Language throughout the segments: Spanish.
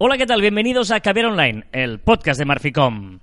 Hola, ¿qué tal? Bienvenidos a Caviar Online, el podcast de Marficom.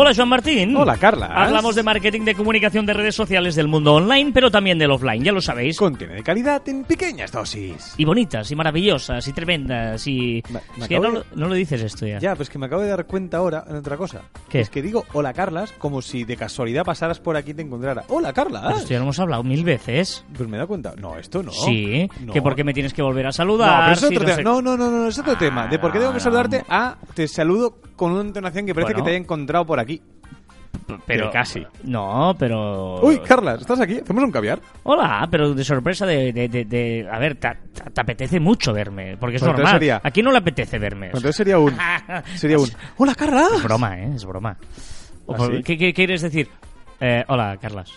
Hola, Joan Martín. Hola, Carla. Hablamos de marketing de comunicación de redes sociales del mundo online, pero también del offline, ya lo sabéis. Contiene de calidad en pequeñas dosis. Y bonitas, y maravillosas, y tremendas, y... Es que no, de- lo- no lo dices esto ya. Ya, pues que me acabo de dar cuenta ahora en otra cosa. ¿Qué? Es que digo hola, Carlas, como si de casualidad pasaras por aquí y te encontrara. Hola, Carla. Pero esto ya lo hemos hablado mil veces. Pues me dado cuenta. No, esto no. Sí, No. que porque me tienes que volver a No, saludar. pero es otro no tema. sé- No, no, no, no, es otro tema. De por qué tengo que no. saludarte a te saludo con una entonación que parece Bueno. que te haya encontrado por aquí. Pero Que casi. No, pero... Uy, Carlas, ¿estás aquí? ¿Hacemos un caviar? Hola, pero de sorpresa de... de, de- de- a ver, te, te- te apetece mucho verme, porque es Pues normal. sería- ¿A quién no le apetece verme? Entonces sería un... Sería un... Hola, Carla. Es broma, ¿eh? Es broma. ¿Ah, sí? ¿qué, qué quieres decir? Eh, hola, Carlas.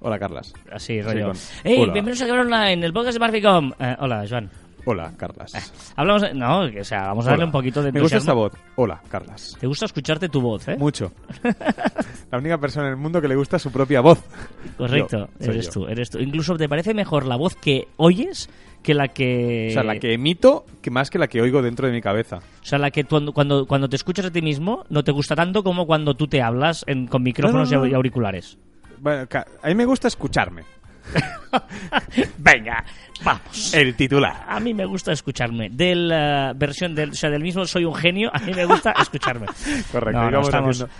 Hola, Carlas. Así, rollo. con- ¡Ey, hola. bienvenidos a Online, el podcast de Marficom! Eh, hola, Joan. Hola, Carlas. Hablamos... de- No, o sea, vamos a darle Hola. un poquito de Me gusta esta entusiasmo. voz. Hola, Carlas. Te gusta escucharte tu voz, ¿eh? Mucho. La única persona en el mundo que le gusta su propia voz. Correcto, Yo, eres yo. tú, eres tú. Incluso te parece mejor la voz que oyes que la que... O sea, la que emito que más que la que oigo dentro de mi cabeza. O sea, la que cuando, cuando, cuando te escuchas a ti mismo no te gusta tanto como cuando tú te hablas en- con micrófonos No, no, no. y auriculares. Bueno, a mí me gusta escucharme. Venga, vamos. El titular. A mí me gusta escucharme. De la versión del, o sea, del mismo soy un genio, a mí me gusta escucharme. Correcto. No, y no, vamos estamos- haciendo-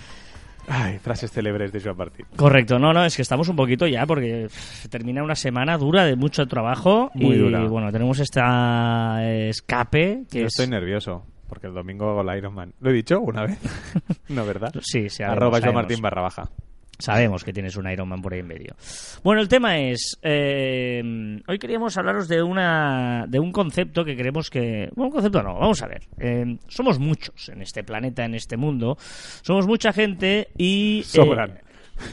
Ay, frases célebres de Joan Martín. Correcto, no, no, es que estamos un poquito ya porque pff, termina una semana dura de mucho trabajo Muy y dura. bueno, tenemos esta eh, escape que Yo es... estoy nervioso. Porque el domingo hago el Ironman. ¿Lo he dicho una vez? no, ¿verdad? Sí, Arroba Joan. Martín barra baja. Sabemos que tienes un Iron Man por ahí en medio. Bueno, el tema es. eh, hoy queríamos hablaros de una de un concepto que creemos que. Bueno, un concepto no, vamos a ver. Eh, somos muchos en este planeta, en este mundo. Somos mucha gente y. eh, Sobran.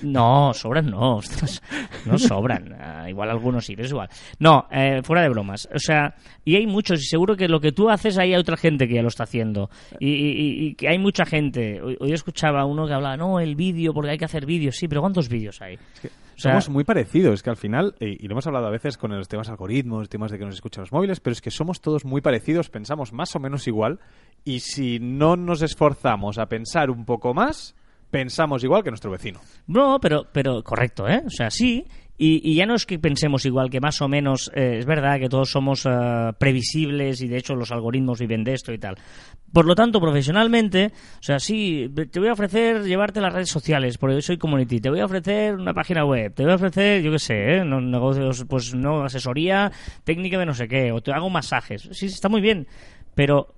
No, sobran no. ostras, No sobran. Ah, igual algunos sí, pero es igual. No, eh, fuera de bromas. O sea, y hay muchos, y seguro que lo que tú haces, ahí hay otra gente que ya lo está haciendo. Y, y- y que hay mucha gente. Hoy, hoy escuchaba uno que hablaba, no, el vídeo, porque hay que hacer vídeos. Sí, pero ¿cuántos vídeos hay? O sea, somos muy parecidos, es que al final, eh, y lo hemos hablado a veces con los temas algoritmos, temas de que nos escuchan los móviles, pero es que somos todos muy parecidos, pensamos más o menos igual, y si no nos esforzamos a pensar un poco más, pensamos igual que nuestro vecino. No, pero, pero correcto, ¿eh? O sea, sí. Y, ya no es que pensemos igual, que más o menos eh, es verdad que todos somos eh, previsibles y de hecho los algoritmos viven de esto y tal. Por lo tanto, profesionalmente, o sea, sí, te voy a ofrecer llevarte las redes sociales, porque yo soy community, te voy a ofrecer una página web, te voy a ofrecer, yo qué sé, ¿eh? Negocios, pues no, asesoría técnica de no sé qué, o te hago masajes. Sí, está muy bien, pero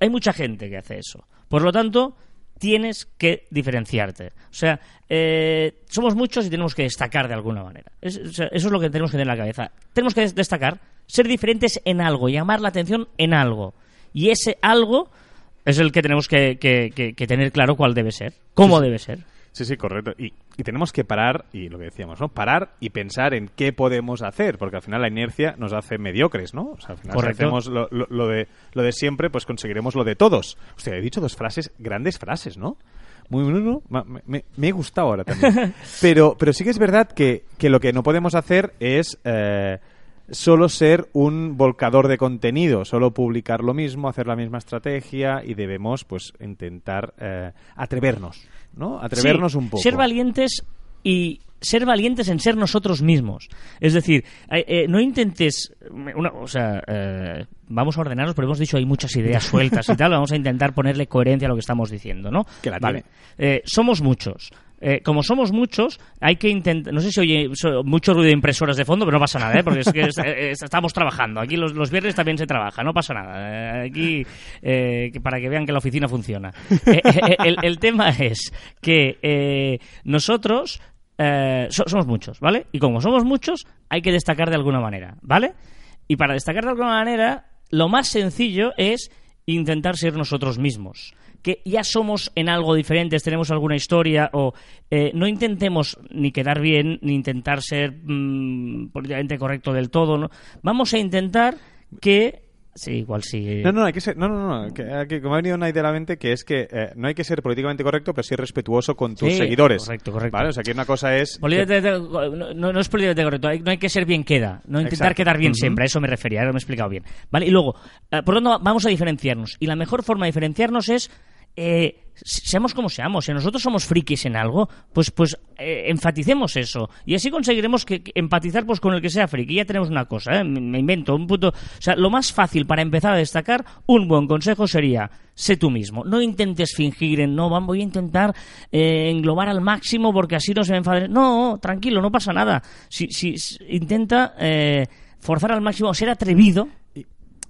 hay mucha gente que hace eso. Por lo tanto, tienes que diferenciarte. O sea, eh, somos muchos y tenemos que destacar de alguna manera. Es- o sea, eso es lo que tenemos que tener en la cabeza. Tenemos que des- destacar, ser diferentes en algo, llamar la atención en algo. Y ese algo es el que tenemos que, que- que- que tener claro cuál debe ser, cómo debe ser. Sí, sí, correcto. Y, y tenemos que parar, y lo que decíamos, ¿no? Parar y pensar en qué podemos hacer, porque al final la inercia nos hace mediocres, ¿no? O sea, al final Correcto. si hacemos lo, lo- lo de, lo de siempre, pues conseguiremos lo de todos. Hostia, he dicho dos frases, grandes frases, ¿no? Muy bueno, me, me- me he gustado ahora también. pero, pero sí que es verdad que, que lo que no podemos hacer es eh, solo ser un volcador de contenido, solo publicar lo mismo, hacer la misma estrategia y debemos pues intentar eh, atrevernos, ¿no? Atrevernos Sí, un poco. Ser valientes y ser valientes en ser nosotros mismos. Es decir, eh, eh, no intentes. una- o sea, eh, vamos a ordenarnos, pero hemos dicho hay muchas ideas sueltas y tal. Vamos a intentar ponerle coherencia a lo que estamos diciendo, ¿no? Que la vale. Somos muchos. Eh, como somos muchos, hay que intentar. No sé si oye mucho ruido de impresoras de fondo, pero no pasa nada, ¿eh? porque es que es- estamos trabajando. Aquí los, los viernes también se trabaja, no pasa nada. Eh, aquí, eh, para que vean que la oficina funciona. El, el tema es que eh, nosotros so- somos muchos, ¿vale? Y como somos muchos, hay que destacar de alguna manera, ¿vale? Y para destacar de alguna manera, lo más sencillo es intentar ser nosotros mismos. Que ya somos en algo diferentes, tenemos alguna historia, o eh, no intentemos ni quedar bien, ni intentar ser mm, políticamente correcto del todo. ¿no? Vamos a intentar que Sí, igual sí. No, no, hay que ser. No, no, no. Que, que- como ha venido una idea a la mente que es que eh, no hay que ser políticamente correcto, pero sí respetuoso con tus Sí, seguidores. correcto, correcto. ¿Vale? O sea, que una cosa es. No, es políticamente correcto, hay- no hay que ser bien queda, no intentar Exacto. quedar bien siempre, a eso me refería, ahora me he explicado bien. ¿Vale? Y luego, eh, por lo tanto, vamos a diferenciarnos. Y la mejor forma de diferenciarnos es, eh, seamos como seamos, si nosotros somos frikis en algo, pues, pues eh, enfaticemos eso. Y así conseguiremos que, empatizar pues, con el que sea friki. Ya tenemos una cosa, ¿eh? me, invento un punto. O sea, lo más fácil para empezar a destacar, un buen consejo sería, sé tú mismo. No intentes fingir en, no, voy a intentar eh, englobar al máximo porque así no se me enfaden. No, tranquilo, no pasa nada. Si, si, intenta eh, forzar al máximo, ser atrevido.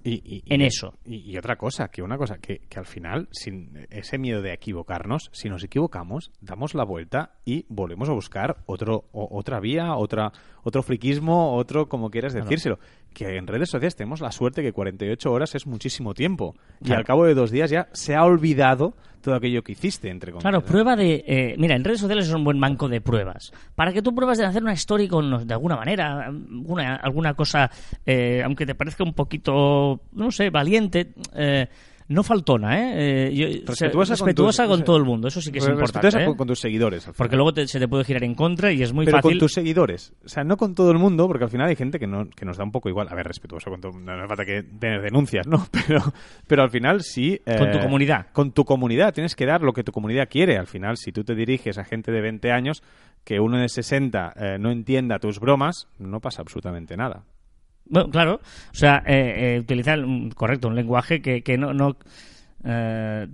Y- En eso. Y, y otra cosa, que una cosa, que, que al final, sin ese miedo de equivocarnos, si nos equivocamos, damos la vuelta y volvemos a buscar otro, o- otra vía, otra, otro friquismo, otro, como quieras decírselo. Que en redes sociales tenemos la suerte que 48 horas es muchísimo tiempo. Y al cabo de dos días ya se ha olvidado todo aquello que hiciste, entre comillas. Claro, prueba de... eh, mira, en redes sociales es un buen banco de pruebas. Para que tú pruebas de hacer una story con, de alguna manera, alguna, alguna cosa, eh, aunque te parezca un poquito, no sé, valiente, eh, no faltona, ¿eh? Eh, yo- Respetuosa con respetuosa tus- con todo el mundo, eso sí que es Respetuosa importante. ¿eh? con, tus seguidores. Porque luego te- se te puede girar en contra y es muy pero fácil... con tus seguidores. O sea, no con todo el mundo, porque al final hay gente que, no, que nos da un poco igual. A ver, respetuoso, con todo, no, no hace falta que tener denuncias, ¿no? Pero, pero al final sí... eh, Con tu comunidad. Con tu comunidad. Tienes que dar lo que tu comunidad quiere. Al final, si tú te diriges a gente de 20 años, que uno de 60 eh, no entienda tus bromas, no pasa absolutamente nada. Bueno, claro. O sea, eh, eh, utilizar, un- correcto, un lenguaje que, que no... no eh,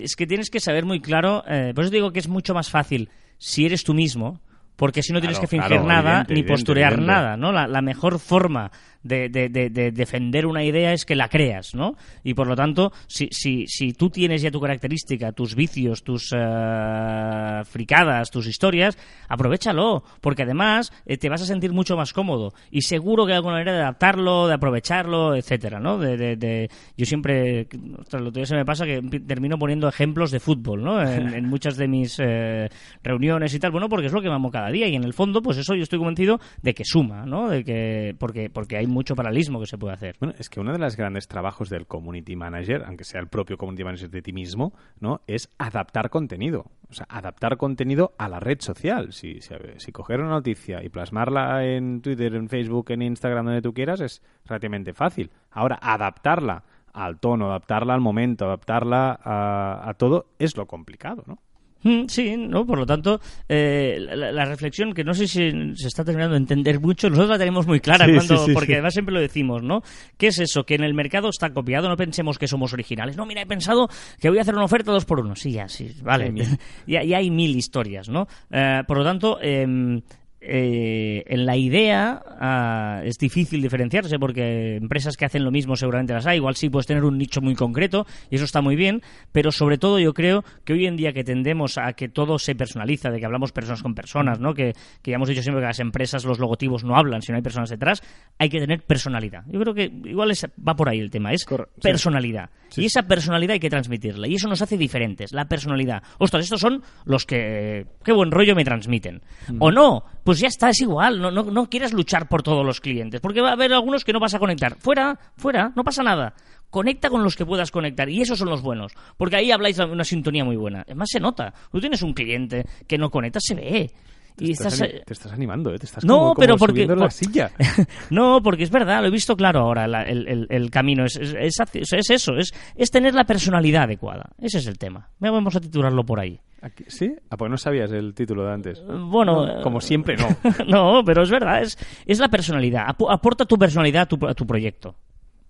es que tienes que saber muy claro... eh, por eso digo que es mucho más fácil si eres tú mismo, porque si no tienes Claro, que fingir claro, nada evidente, ni evidente, posturear evidente. nada, ¿no? La, la mejor forma de, de- de- de defender una idea es que la creas, ¿no? Y por lo tanto, si, si, si tú tienes ya tu característica, tus vicios, tus eh, fricadas, tus historias, aprovechalo, porque además eh, te vas a sentir mucho más cómodo y seguro que hay alguna manera de adaptarlo, de aprovecharlo, etcétera, ¿no? De, yo siempre, ostras, lo día se me pasa que termino poniendo ejemplos de fútbol, ¿no? En, en muchas de mis eh, reuniones y tal, bueno, porque es lo que me amo cada día y en el fondo, pues eso yo estoy convencido de que suma, ¿no? De que porque porque hay mucho paralelismo que se puede hacer. Bueno, es que uno de los grandes trabajos del community manager, aunque sea el propio community manager de ti mismo, ¿no? Es adaptar contenido. O sea, adaptar contenido a la red social. Si, si, si coger una noticia y plasmarla en Twitter, en Facebook, en Instagram, donde tú quieras, es relativamente fácil. Ahora, adaptarla al tono, adaptarla al momento, adaptarla a, a todo, es lo complicado, ¿no? Mm, Sí, ¿no? Por lo tanto, eh, la, la reflexión que no sé si se está terminando de entender mucho, nosotros la tenemos muy clara, Sí, cuando, sí, sí, porque además siempre lo decimos, ¿no? ¿Qué es eso? Que en el mercado está copiado, no pensemos que somos originales. No, mira, he pensado que voy a hacer una oferta dos por uno. Sí, ya, sí, vale. Ya, ya hay mil historias, ¿no? Eh, por lo tanto, em, eh, en la idea ah, es difícil diferenciarse porque empresas que hacen lo mismo seguramente las hay. Igual sí puedes tener un nicho muy concreto y eso está muy bien, pero sobre todo yo creo que hoy en día que tendemos a que todo se personaliza, de que hablamos personas con personas, ¿no? que, que ya hemos dicho siempre que las empresas los logotipos no hablan si no hay personas detrás, hay que tener personalidad. Yo creo que igual es- va por ahí el tema, es Corre- personalidad. Sí, y esa personalidad hay que transmitirla y eso nos hace diferentes, la personalidad. Ostras, estos son los que qué buen rollo me transmiten. O no, pues ya está, es igual, no, no, no quieras luchar por todos los clientes, porque va a haber algunos que no vas a conectar. Fuera, fuera, no pasa nada. Conecta con los que puedas conectar y esos son los buenos, porque ahí habláis una sintonía muy buena. Además se nota. Tú tienes un cliente que no conecta, se ve. Te Y estás, estás, ani- te estás animando, ¿eh? Te estás No, como, como pero porque- la silla. no, porque es verdad, lo he visto claro ahora, la- el, el- el camino. Es, es, es eso, es, es tener la personalidad adecuada. Ese es el tema. Vamos a titularlo por ahí. Aquí- ¿Sí? Ah, pues no sabías el título de antes. Bueno, No, como siempre, no. no, pero es verdad, es, es la personalidad. Apo- aporta tu personalidad a tu, a tu proyecto.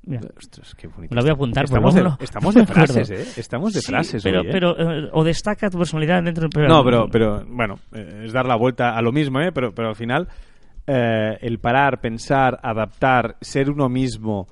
Mira, Ostras, qué bonito. Me lo voy a apuntar, Estamos, de, estamos de frases, ¿eh? Estamos de sí, frases pero, hoy, ¿eh? pero eh, o destaca tu personalidad dentro del programa. No, pero, pero bueno, eh, es dar la vuelta a lo mismo, ¿eh? Pero, pero al final, eh, el parar, pensar, adaptar, ser uno mismo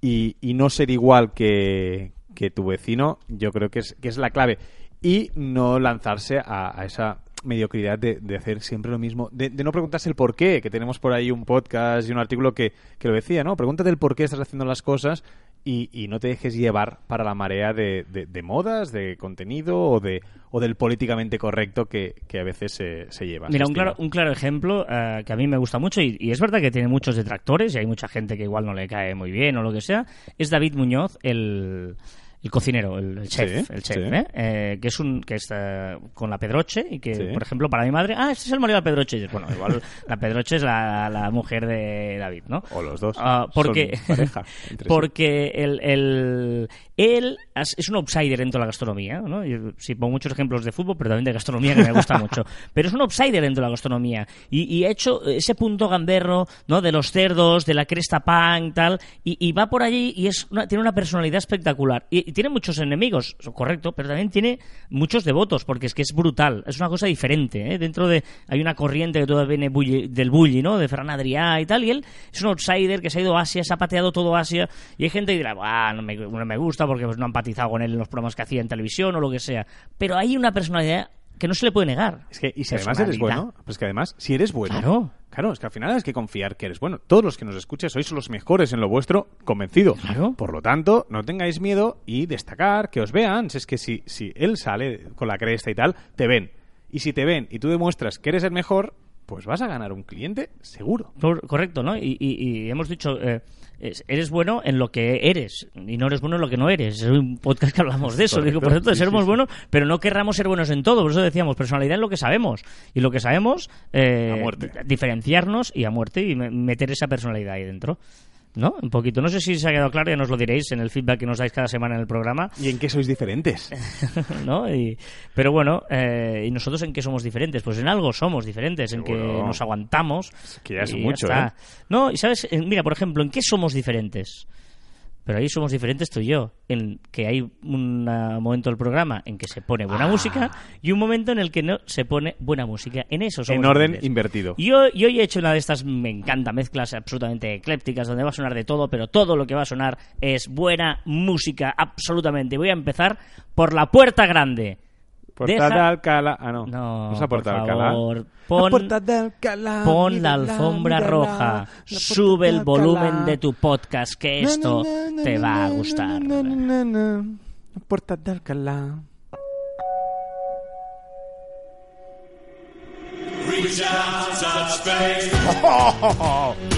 y, y no ser igual que, que tu vecino, yo creo que es, que es la clave. Y no lanzarse a, a esa mediocridad de, de hacer siempre lo mismo, de, de no preguntarse el por qué, que tenemos por ahí un podcast y un artículo que, que lo decía, ¿no? Pregúntate el por qué estás haciendo las cosas y, y no te dejes llevar para la marea de, de- de modas, de contenido o, de, o del políticamente correcto que, que a veces se, se lleva. Mira, se un claro, un claro ejemplo eh, que a mí me gusta mucho y, y es verdad que tiene muchos detractores y hay mucha gente que igual no le cae muy bien o lo que sea, es David Muñoz, el, el cocinero, el, el chef, Sí, el chef sí. ¿eh? Eh, que es un que está con la Pedroche y que, Sí. por ejemplo, para mi madre, ah, este es el marido de la Pedroche. Bueno, igual la Pedroche es la, la mujer de David, ¿no? O los dos. Ah, porque Son pareja porque el, el- él es un outsider dentro de la gastronomía, ¿no? Yo sí pongo muchos ejemplos de fútbol, pero también de gastronomía que me gusta mucho. Pero es un outsider dentro de la gastronomía y, y ha hecho ese punto gamberro, ¿no? De los cerdos, de la cresta pan, tal, y, y va por allí y es una- tiene una personalidad espectacular y tiene muchos enemigos, correcto, pero también tiene muchos devotos porque es que es brutal, es una cosa diferente, ¿eh? Dentro de hay una corriente que todavía viene bulli- del bully, ¿no? De Ferran Adrià y tal, y él es un outsider que se ha ido a Asia, se ha pateado todo Asia, y hay gente que dirá, "Buah, no me, no me gusta porque pues, no ha empatizado con él en los programas que hacía en televisión o lo que sea. Pero hay una personalidad que no se le puede negar. Es que, y si además eres bueno, pues que además, si eres bueno, Claro. claro, es que al final hay que confiar que eres bueno. Todos los que nos escuchan sois los mejores en lo vuestro, convencido. Claro. Por lo tanto, no tengáis miedo y destacar, que os vean. Si es que si, si él sale con la cresta y tal, te ven. Y si te ven y tú demuestras que eres el mejor, pues vas a ganar un cliente seguro. Cor- Correcto, ¿no? Y, y- y hemos dicho, eh, es- eres bueno en lo que eres y no eres bueno en lo que no eres. Es un podcast que hablamos de eso. Correcto, Digo, por sí, sí, sí. buenos, pero no querramos ser buenos en todo. Por eso decíamos, personalidad en lo que sabemos. Y lo que sabemos, eh, diferenciarnos y a muerte y me- meter esa personalidad ahí dentro. ¿No? Un poquito. No sé si se ha quedado claro, ya nos lo diréis en el feedback que nos dais cada semana en el programa. ¿Y en qué sois diferentes? ¿no? Y, pero bueno, eh, ¿y nosotros en qué somos diferentes? Pues en algo somos diferentes, en que nos aguantamos. que ya es mucho. ¿eh? No, y sabes, mira, por ejemplo, ¿en qué somos diferentes? Pero ahí somos diferentes tú y yo, en que hay un ah, momento del programa en que se pone Ah. buena música y un momento en el que no se pone buena música. En eso somos en orden diferentes. invertido. Yo, yo he hecho una de estas, me encanta, mezclas absolutamente eclépticas, donde va a sonar de todo, pero todo lo que va a sonar es buena música, absolutamente. Voy a empezar por la puerta grande. Deja- de Alcalá. Ah, no. No, es la puerta por Alcalá. favor, La pon- de Alcalá, Pon la alfombra roja, la sube el volumen de tu podcast, que esto Na, na, na, te va a gustar. na, na, na, na. La puerta de Alcalá. Pero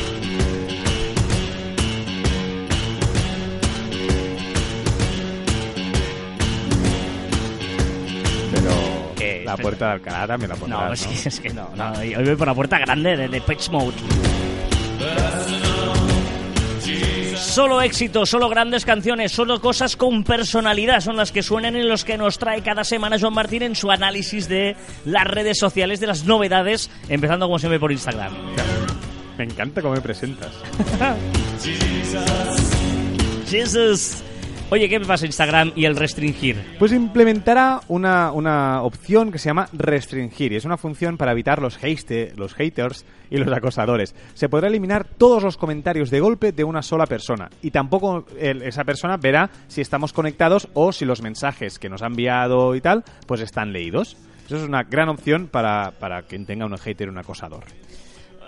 la puerta de Alcalá también la No, pondrás, es ¿no? que, es que no, no, Hoy voy por la puerta grande de, de Pitch Mode. Solo éxito, solo grandes canciones, solo cosas con personalidad son las que suenan y los que nos trae cada semana Joan Martín en su análisis de las redes sociales, de las novedades, empezando como siempre por Instagram. Me encanta cómo me presentas. Jesus. Oye, ¿qué pasa Instagram y el restringir? Pues implementará una, una opción que se llama restringir y es una función para evitar los, haste, los haters y los acosadores. Se podrá eliminar todos los comentarios de golpe de una sola persona y tampoco el- esa persona verá si estamos conectados o si los mensajes que nos ha enviado y tal pues están leídos. Eso es una gran opción para, para quien tenga un hater un acosador.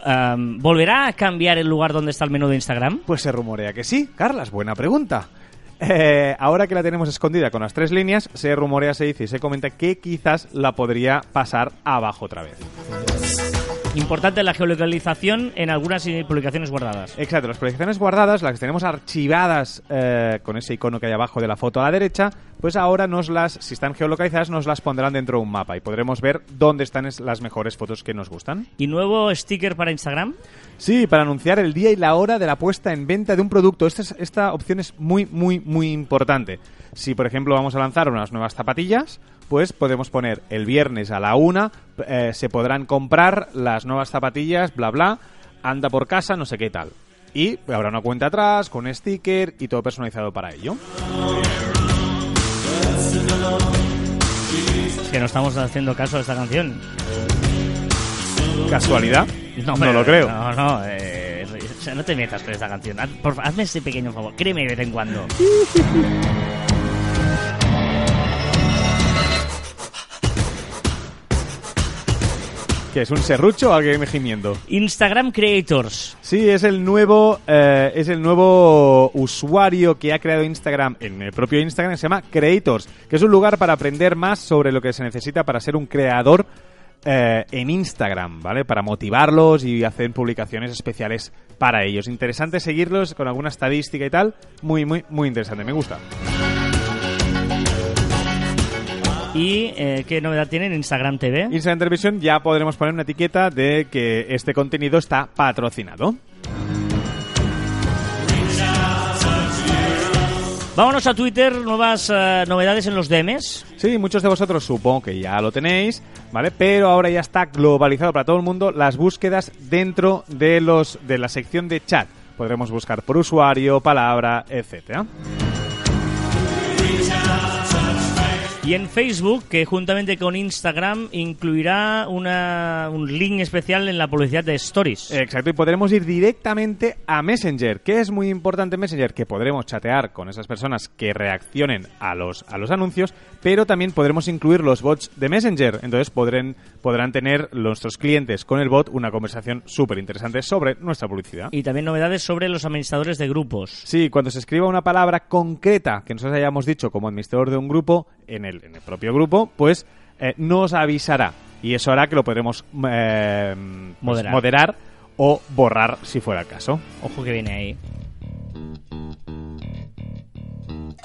Am, ¿Volverá a cambiar el lugar donde está el menú de Instagram? Pues se rumorea que sí. Carlas, buena pregunta. Eh, ahora que la tenemos escondida con las tres líneas, se rumorea, se dice y se comenta que quizás la podría pasar abajo otra vez. Importante la geolocalización en algunas publicaciones guardadas. Exacto, las proyecciones guardadas, las que tenemos archivadas eh, con ese icono que hay abajo de la foto a la derecha, pues ahora nos las, si están geolocalizadas, nos las pondrán dentro de un mapa y podremos ver dónde están es- las mejores fotos que nos gustan. ¿Y nuevo sticker para Instagram? Sí, para anunciar el día y la hora de la puesta en venta de un producto. Esta, es- esta opción es muy, muy, muy importante. Si, por ejemplo, vamos a lanzar unas nuevas zapatillas, pues podemos poner el viernes a la una, eh, se podrán comprar las nuevas zapatillas, bla, bla, anda por casa, no sé qué tal. Y habrá una cuenta atrás, con sticker y todo personalizado para ello. Es que no estamos haciendo caso a esta canción. ¿Casualidad? No, lo creo. No, no, eh, no te metas con esta canción. Haz- por fa- hazme ese pequeño favor. Créeme de vez en cuando. ¿Qué es un serrucho o alguien gimiendo? Instagram Creators. Sí, es el nuevo eh, es el nuevo usuario que ha creado Instagram en el propio Instagram, se llama Creators, que es un lugar para aprender más sobre lo que se necesita para ser un creador eh, en Instagram, ¿vale? Para motivarlos y hacer publicaciones especiales para ellos. Interesante seguirlos con alguna estadística y tal. Muy, muy, muy interesante. Me gusta. ¿Y eh, qué novedad tienen Instagram TV? Instagram Televisión ya podremos poner una etiqueta de que este contenido está patrocinado. Vámonos a Twitter, nuevas eh, novedades en los DMs. Sí, muchos de vosotros supongo que ya lo tenéis, ¿vale? Pero ahora ya está globalizado para todo el mundo las búsquedas dentro de los de la sección de chat. Podremos buscar por usuario, palabra, etcétera. Y en Facebook, que juntamente con Instagram incluirá una, un link especial en la publicidad de Stories. Exacto, y podremos ir directamente a Messenger. que es muy importante en Messenger? Que podremos chatear con esas personas que reaccionen a los, a los anuncios, pero también podremos incluir los bots de Messenger. Entonces podrán, podrán tener nuestros clientes con el bot una conversación súper interesante sobre nuestra publicidad. Y también novedades sobre los administradores de grupos. Sí, cuando se escriba una palabra concreta que nosotros hayamos dicho como administrador de un grupo, en el, en el propio grupo, pues eh, nos avisará. Y eso hará que lo podremos eh, pues, Moderar. moderar o borrar si fuera el caso. Ojo que viene ahí.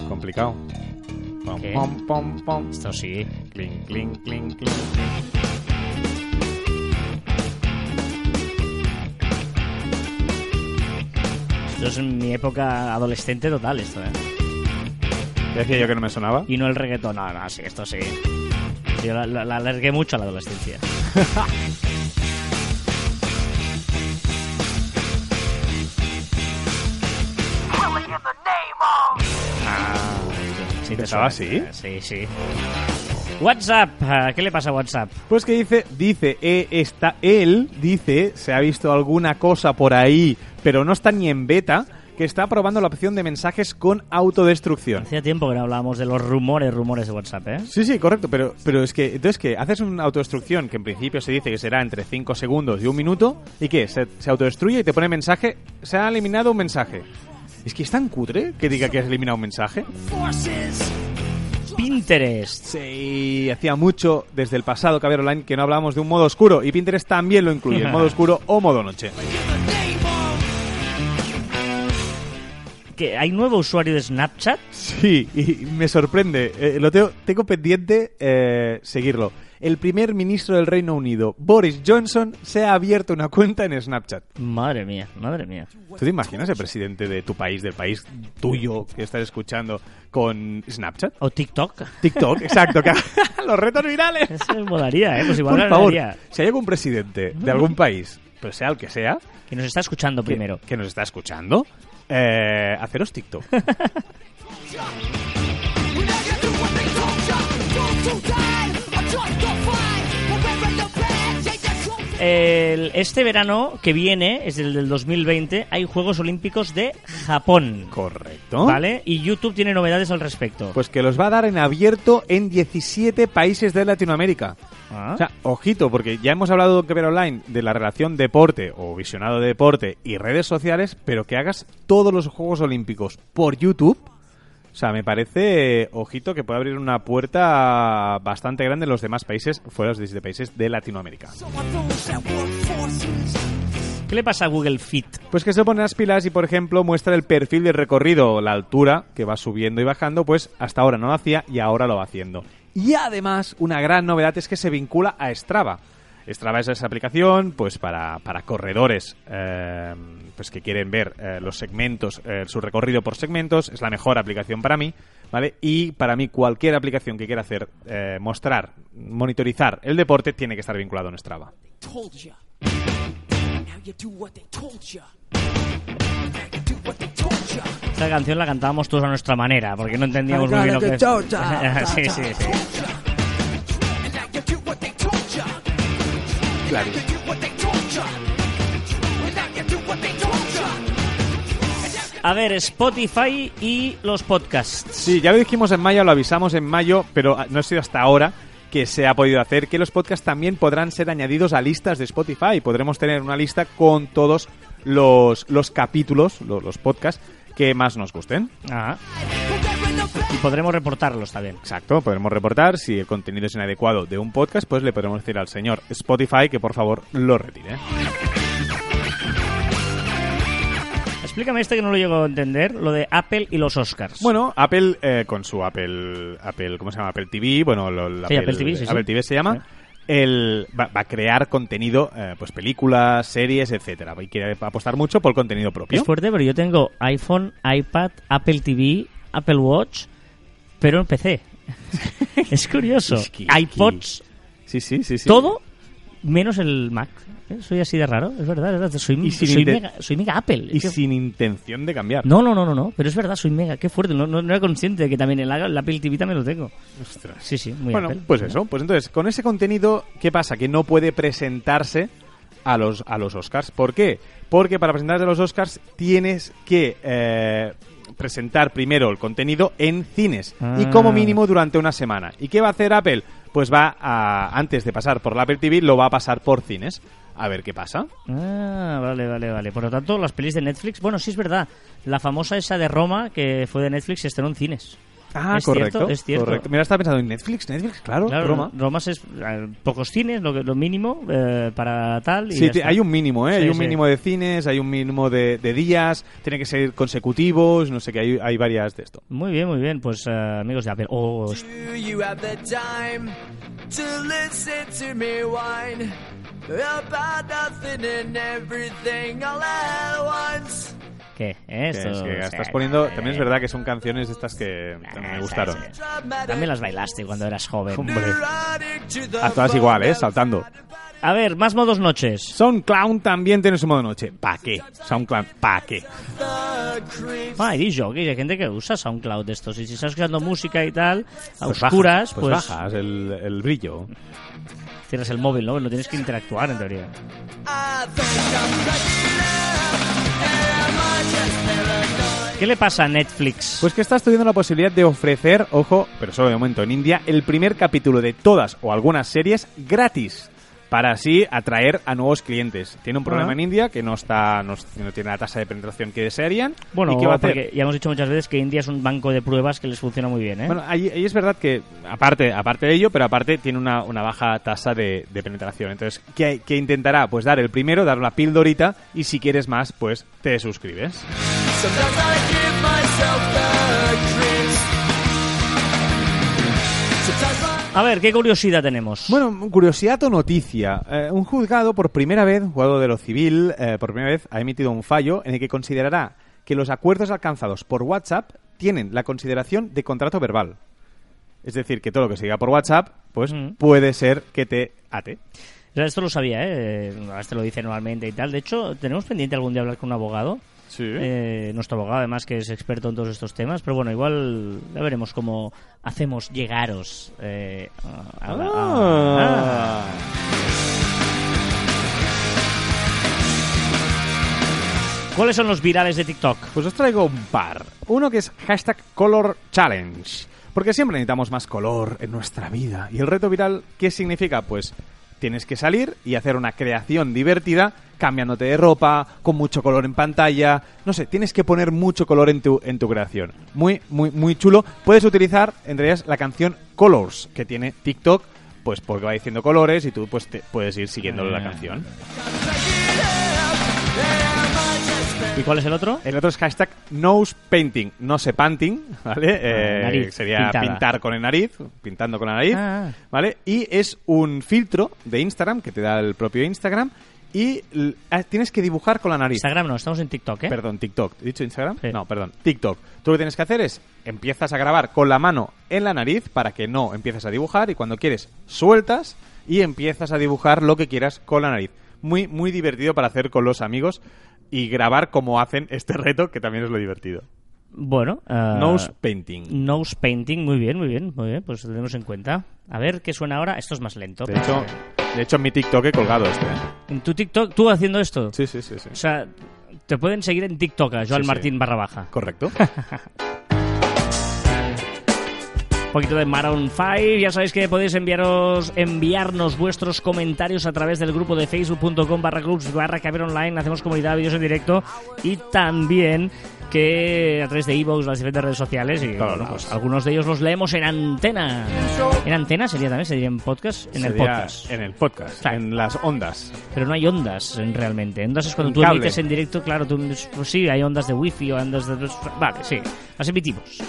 Complicado. Pom, ¿Qué? pom, pom, pom. Esto sí. Clink, clink, clink, clink. Esto es mi época adolescente total, esto, ¿eh? Decía yo que no me sonaba. Y no el reggaetón. No, no, sí, esto sí. Yo la, la, la alargué mucho a la adolescencia. Ah, sí, te ¿Empezaba suena. así? Sí, sí. WhatsApp, ah, ¿qué le pasa a WhatsApp? Pues que dice, dice, eh, está, él dice, se ha visto alguna cosa por ahí, pero no está ni en beta, que está probando la opción de mensajes con autodestrucción. Hacía tiempo que no hablábamos de los rumores, rumores de WhatsApp, ¿eh? Sí, sí, correcto, pero, pero es que, entonces que haces una autodestrucción que en principio se dice que será entre 5 segundos y un minuto, ¿y qué? Se, se autodestruye y te pone mensaje, se ha eliminado un mensaje. Es que es tan cutre que diga que has eliminado un mensaje. Pinterest. Sí, hacía mucho desde el pasado Caber Online que no hablábamos de un modo oscuro y Pinterest también lo incluye, el modo oscuro o modo noche. Que ¿Hay nuevo usuario de Snapchat? Sí, y me sorprende. eh, lo tengo, tengo pendiente eh, seguirlo. El primer ministro del Reino Unido, Boris Johnson, se ha abierto una cuenta en Snapchat. Madre mía, madre mía. ¿Tú te imaginas el presidente de tu país, del país tuyo que estás escuchando, con Snapchat? O TikTok. TikTok, exacto. los retos virales. Eso me molaría, ¿eh? Pues igual Por favor, si hay algún presidente de algún país, pero sea el que sea, Que nos está escuchando que, primero. que nos está escuchando, eh, haceros TikTok. El- este verano que viene, es el del 2020, hay Juegos Olímpicos de Japón. Correcto. ¿Vale? Y YouTube tiene novedades al respecto. Pues que los va a dar en abierto en 17 países de Latinoamérica. Ah. O sea, ojito, porque ya hemos hablado en Quever Online de la relación deporte o visionado de deporte y redes sociales, pero que hagas todos los Juegos Olímpicos por YouTube. O sea, me parece, ojito, que puede abrir una puerta bastante grande en los demás países, fuera de los 17 países de Latinoamérica. ¿Qué le pasa a Google Fit? Pues que se pone las pilas y, por ejemplo, muestra el perfil del recorrido, la altura que va subiendo y bajando, pues hasta ahora no lo hacía y ahora lo va haciendo. Y además, una gran novedad es que se vincula a Strava. Strava es esa aplicación, pues para, para corredores, eh, pues que quieren ver eh, los segmentos, eh, su recorrido por segmentos, es la mejor aplicación para mí, ¿vale? Y para mí cualquier aplicación que quiera hacer, eh, mostrar, monitorizar el deporte, tiene que estar vinculado a Strava. Esta canción la cantábamos todos a nuestra manera, porque no entendíamos muy bien lo que sí, sí, sí. A ver, Spotify y los podcasts. Sí, ya lo dijimos en mayo, lo avisamos en mayo, pero no ha sido hasta ahora que se ha podido hacer que los podcasts también podrán ser añadidos a listas de Spotify. Podremos tener una lista con todos los, los capítulos, los, los podcasts que más nos gusten. Ah. Y podremos reportarlos también. Exacto, podremos reportar si el contenido es inadecuado de un podcast, pues le podemos decir al señor Spotify que por favor lo retire. Explícame este que no lo llego a entender, lo de Apple y los Oscars. Bueno, Apple eh, con su Apple, Apple, ¿cómo se llama? Apple TV, bueno, lo- Sí, Apple TV, sí, sí. Apple TV se llama. El, va, va a crear contenido, eh, pues películas, series, etcétera. Y quiere apostar mucho por contenido propio. es fuerte, pero yo tengo iPhone, iPad, Apple TV, Apple Watch, pero en PC. es curioso. IPods, Sí, sí, sí, sí. todo menos el Mac. ¿Eh? Soy así de raro, es verdad, es verdad. Soy, mega, soy mega Apple. Y que- sin intención de cambiar. No, no, no, no, no, pero es verdad, soy mega. Qué fuerte, no, no, no era consciente de que también el, Apple TV también lo tengo. Ostras. Sí, sí, muy bueno, Apple. pues eso. Pues entonces, con ese contenido, ¿qué pasa? Que no puede presentarse a los, a los Oscars. ¿Por qué? Porque para presentarse a los Oscars tienes que eh, presentar primero el contenido en cines. Y Ah. como mínimo durante una semana. ¿Y qué va a hacer Apple? Pues va a, antes de pasar por la Apple TV, lo va a pasar por cines. A ver qué pasa. Ah, vale, vale, vale. Por lo tanto, las pelis de Netflix, bueno, sí es verdad. La famosa esa de Roma, que fue de Netflix, estrenó en cines. Ah, Es correcto. cierto, es cierto. correcto. Mira, estaba pensando en Netflix, Netflix, claro, Claro, Roma. Roma es eh, pocos cines, lo, que- lo mínimo eh, para tal. Y Sí, hay un mínimo, ¿eh? Sí, hay un sí. mínimo de cines, hay un mínimo de, de días, tiene que ser consecutivos, no sé qué, hay, hay varias de esto. Muy bien, muy bien. Pues eh, amigos de Apple. Oh, Do you have the time to listen to me whine about nothing and everything all at once? ¿Qué? Que es que estás poniendo, también es verdad que son canciones de estas que me gustaron. También las bailaste cuando eras joven. Hombre, a todas igual, ¿eh? Saltando. A ver, más modos noches. SoundCloud también tiene su modo noche. ¿Pa qué? SoundCloud, ¿pa qué? Ah, hay jockeys, hay gente que usa SoundCloud de estos. Y si estás escuchando música y tal, a Pues oscuras, bajas, pues, pues bajas el, el brillo. cierras el móvil, ¿no? No tienes que interactuar, en teoría. ¿Qué le pasa a Netflix? Pues que está estudiando la posibilidad de ofrecer, ojo, pero solo de momento en India, el primer capítulo de todas o algunas series gratis. Para así atraer a nuevos clientes. Tiene un problema en India que no está no, no tiene la tasa de penetración que desearían. bueno, ¿Y qué va a hacer? porque ya hemos dicho muchas veces que India es un banco de pruebas que les funciona muy bien, ¿eh? Bueno, ahí, ahí es verdad que, aparte, aparte de ello, pero aparte tiene una, una baja tasa de, de penetración. Entonces, ¿qué, qué intentará? Pues dar el primero, dar una pildorita, y si quieres más, pues te suscribes. A ver, ¿qué curiosidad tenemos? Bueno, curiosidad o noticia. Eh, un juzgado, por primera vez, juzgado de lo civil, eh, por primera vez ha emitido un fallo en el que considerará que los acuerdos alcanzados por WhatsApp tienen la consideración de contrato verbal. Es decir, que todo lo que se diga por WhatsApp, pues Mm. puede ser que te ate. O sea, esto lo sabía, ¿eh? Este lo dice normalmente y tal. De hecho, tenemos pendiente algún día hablar con un abogado. Sí. Eh, nuestro abogado, además, que es experto en todos estos temas. Pero bueno, igual ya veremos cómo hacemos llegaros eh, a- a- a- Ah. ¿Cuáles son los virales de TikTok? Pues os traigo un par. Uno que es hashtag Color Challenge. Porque siempre necesitamos más color en nuestra vida. ¿Y el reto viral qué significa? Pues tienes que salir y hacer una creación divertida cambiándote de ropa, con mucho color en pantalla. No sé, tienes que poner mucho color en tu, en tu creación. Muy, muy, muy chulo. Puedes utilizar, entre ellas, la canción Colors que tiene TikTok, pues porque va diciendo colores y tú pues te puedes ir siguiendo la Ah. canción. ¿Y cuál es el otro? El otro es hashtag nose painting, no se painting, ¿vale? Eh, nariz sería pintada. pintar con el nariz, pintando con la nariz, Ah. ¿vale? Y es un filtro de Instagram que te da el propio Instagram y ah, tienes que dibujar con la nariz. Instagram no, estamos en TikTok, ¿eh? Perdón, TikTok. ¿He dicho Instagram? Sí. No, perdón, TikTok. Tú lo que tienes que hacer es empiezas a grabar con la mano en la nariz para que no empieces a dibujar y cuando quieres sueltas y empiezas a dibujar lo que quieras con la nariz. Muy, muy divertido para hacer con los amigos y grabar como hacen este reto, que también es lo divertido. Bueno, eh, Nose painting. Nose painting, muy bien, muy bien, muy bien, pues lo tenemos en cuenta. A ver qué suena ahora. Esto es más lento. De hecho, de hecho en mi TikTok he colgado este. ¿eh? En tu TikTok, tú haciendo esto. Sí, sí, sí, sí. O sea, te pueden seguir en TikTok a Joan Sí, sí. Martín barra baja. Correcto. poquito de Maroon 5. Ya sabéis que podéis enviaros, enviarnos vuestros comentarios a través del grupo de facebook.com barra clubs barra caber online. Hacemos comunidad, vídeos en directo y también que a través de iVoox, las diferentes redes sociales y bueno, pues algunos de ellos los leemos en antena. En antena sería también, sería en podcast, en el podcast. En el podcast, Claro. en las ondas. Pero no hay ondas en- realmente. Ondas es cuando En tú cable. emites en directo, claro, tú, pues sí, hay ondas de wifi o ondas de... Vale, sí, las emitimos.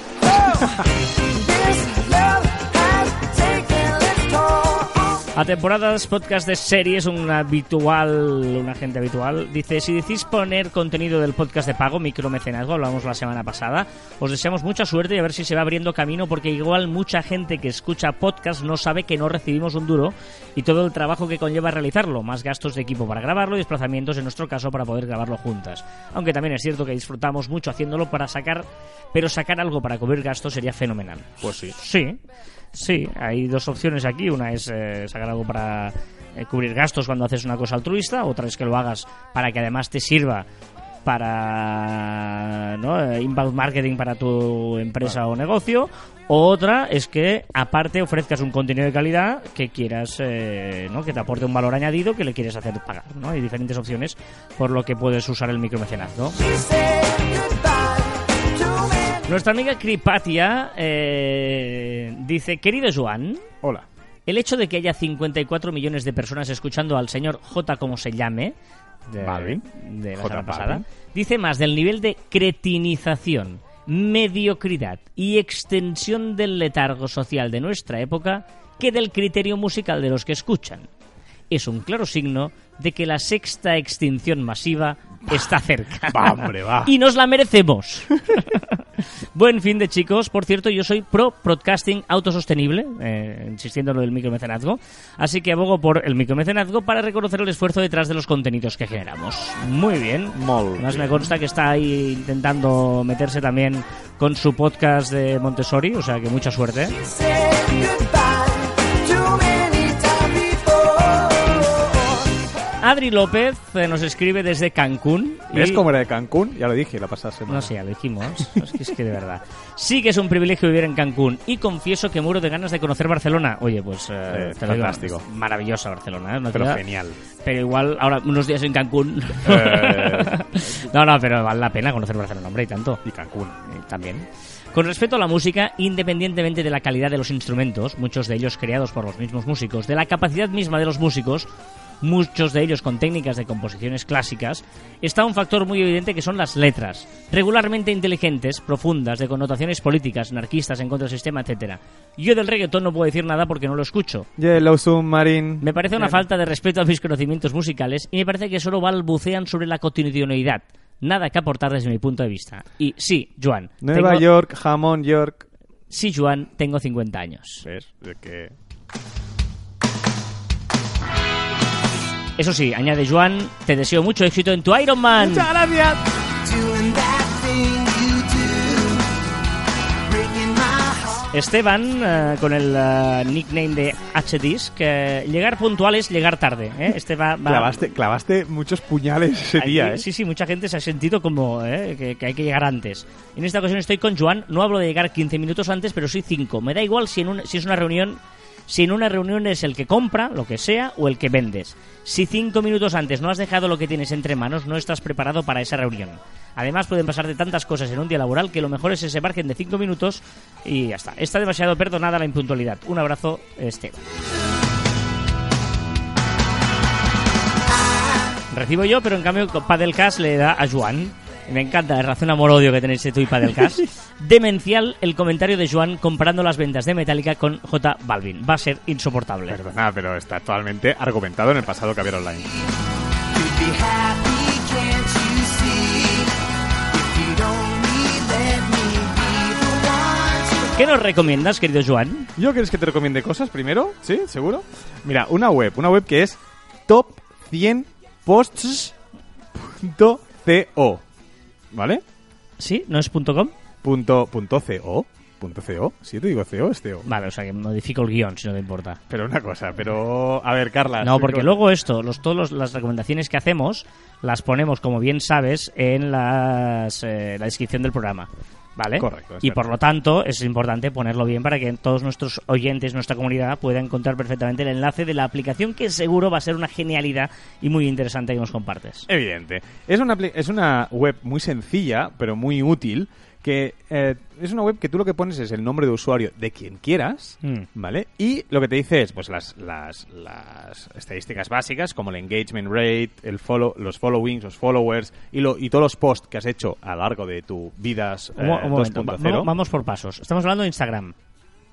A temporadas, podcast de series, un habitual, un agente habitual, dice, si decís poner contenido del podcast de pago, micromecenazgo, hablamos la semana pasada, os deseamos mucha suerte y a ver si se va abriendo camino, porque igual mucha gente que escucha podcast no sabe que no recibimos un duro y todo el trabajo que conlleva realizarlo, más gastos de equipo para grabarlo y desplazamientos en nuestro caso para poder grabarlo juntas. Aunque también es cierto que disfrutamos mucho haciéndolo para sacar, pero sacar algo para cubrir gastos sería fenomenal. Pues sí. Sí, sí, hay dos opciones aquí. Una es eh, sacar algo para eh, cubrir gastos cuando haces una cosa altruista, otra es que lo hagas para que además te sirva para ¿no? eh, inbound marketing para tu empresa o negocio. Otra es que aparte ofrezcas un contenido de calidad que quieras, eh, ¿no? que te aporte un valor añadido que le quieres hacer pagar. ¿no? Hay diferentes opciones por lo que puedes usar el micromecenazgo. Nuestra amiga Cripatia eh, dice, querido Joan, Hola. el hecho de que haya 54 millones de personas escuchando al señor J como se llame, de, Balvin. de la J semana Balvin. pasada, dice más del nivel de cretinización, mediocridad y extensión del letargo social de nuestra época que del criterio musical de los que escuchan. Es un claro signo de que la sexta extinción masiva está cerca. Va, hombre, va. Y nos la merecemos. Buen fin de chicos. Por cierto, yo soy pro broadcasting autosostenible, eh, insistiendo en lo del micromecenazgo. Así que abogo por el micromecenazgo para reconocer el esfuerzo detrás de los contenidos que generamos. Muy bien. Molt Además, me consta que está ahí intentando meterse también con su podcast de Montessori, o sea que mucha suerte. Adri López eh, nos escribe desde Cancún. y- ¿Ves cómo era de Cancún? Ya lo dije la pasada semana. No sé, ya lo dijimos. Es que, es que de verdad. Sí que es un privilegio vivir en Cancún y confieso que muero de ganas de conocer Barcelona. Oye, pues eh, te lo digo, fantástico. es maravillosa Barcelona. ¿eh? Una Pero ciudad- genial. Pero igual, ahora unos días en Cancún. Eh. no, no, pero vale la pena conocer Barcelona, hombre, y tanto. Y Cancún. También. Con respecto a la música, independientemente de la calidad de los instrumentos, muchos de ellos creados por los mismos músicos, de la capacidad misma de los músicos, muchos de ellos con técnicas de composiciones clásicas, está un factor muy evidente que son las letras, regularmente inteligentes, profundas, de connotaciones políticas, anarquistas, en contra del sistema, etcétera. Yo del reggaetón no puedo decir nada porque no lo escucho. Yellow Submarine. Me parece una falta de respeto a mis conocimientos musicales y me parece que solo balbucean sobre la cotidianeidad. Nada que aportar desde mi punto de vista. Y sí, Joan. Nueva tengo- York, jamón York. Sí, Joan, tengo 50 años. ¿Ves? De que... Eso sí, añade Joan, te deseo mucho éxito en tu Iron Man. gracias. My heart. Esteban, eh, con el eh, nickname de HDisc, eh, llegar puntual es llegar tarde. ¿eh? Este va, va- Clavaste, clavaste muchos puñales ese Aquí, día, ¿eh? Sí, sí, mucha gente se ha sentido como eh, que, que hay que llegar antes. En esta ocasión estoy con Joan, no hablo de llegar 15 minutos antes, pero sí 5. Me da igual si, en un- si es una reunión, si en una reunión es el que compra, lo que sea, o el que vendes. Si 5 minutos antes no has dejado lo que tienes entre manos, no estás preparado para esa reunión. Además, pueden pasarte tantas cosas en un día laboral que lo mejor es ese margen de 5 minutos y ya está. Está demasiado perdonada la impuntualidad. Un abrazo, Esteban. Recibo yo, pero en cambio Padelcast le da a Joan. Me encanta la relación amor-odio que tenéis tú y Padelcast. Demencial el comentario de Joan comparando las ventas de Metallica con J Balvin. Va a ser insoportable. Perdona, pero está totalmente argumentado en el pasado Online. The one to ¿Qué nos recomiendas, querido Joan? ¿Yo quieres que te recomiende cosas primero? ¿Sí? ¿Seguro? Mira, una web, una web que es top 100 posts.co. ¿Vale? ¿Sí? ¿No es punto .com? Punto, punto .co. Punto .co. Si yo te digo CO, es CO. Vale, o sea que modifico el guion si no te importa. Pero una cosa, pero... A ver, Carla. No, porque con- luego esto, los, todas las recomendaciones que hacemos, las ponemos, como bien sabes, en las, eh, la descripción del programa. ¿Vale? Correcto, Y por lo tanto es importante ponerlo bien para que todos nuestros oyentes, nuestra comunidad, puedan encontrar perfectamente el enlace de la aplicación que seguro va a ser una genialidad y muy interesante que nos compartes. Evidente. Es una, es una web muy sencilla, pero muy útil, que eh, es una web que tú lo que pones es el nombre de usuario de quien quieras, Mm. ¿vale? Y lo que te dice es pues las, las, las estadísticas básicas, como el engagement rate, el follow, los followings, los followers y, lo, y todos los posts que has hecho a lo largo de tu vidas eh, Un, mo- un momento, 2.0. va- vamos, vamos por pasos. Estamos hablando de Instagram,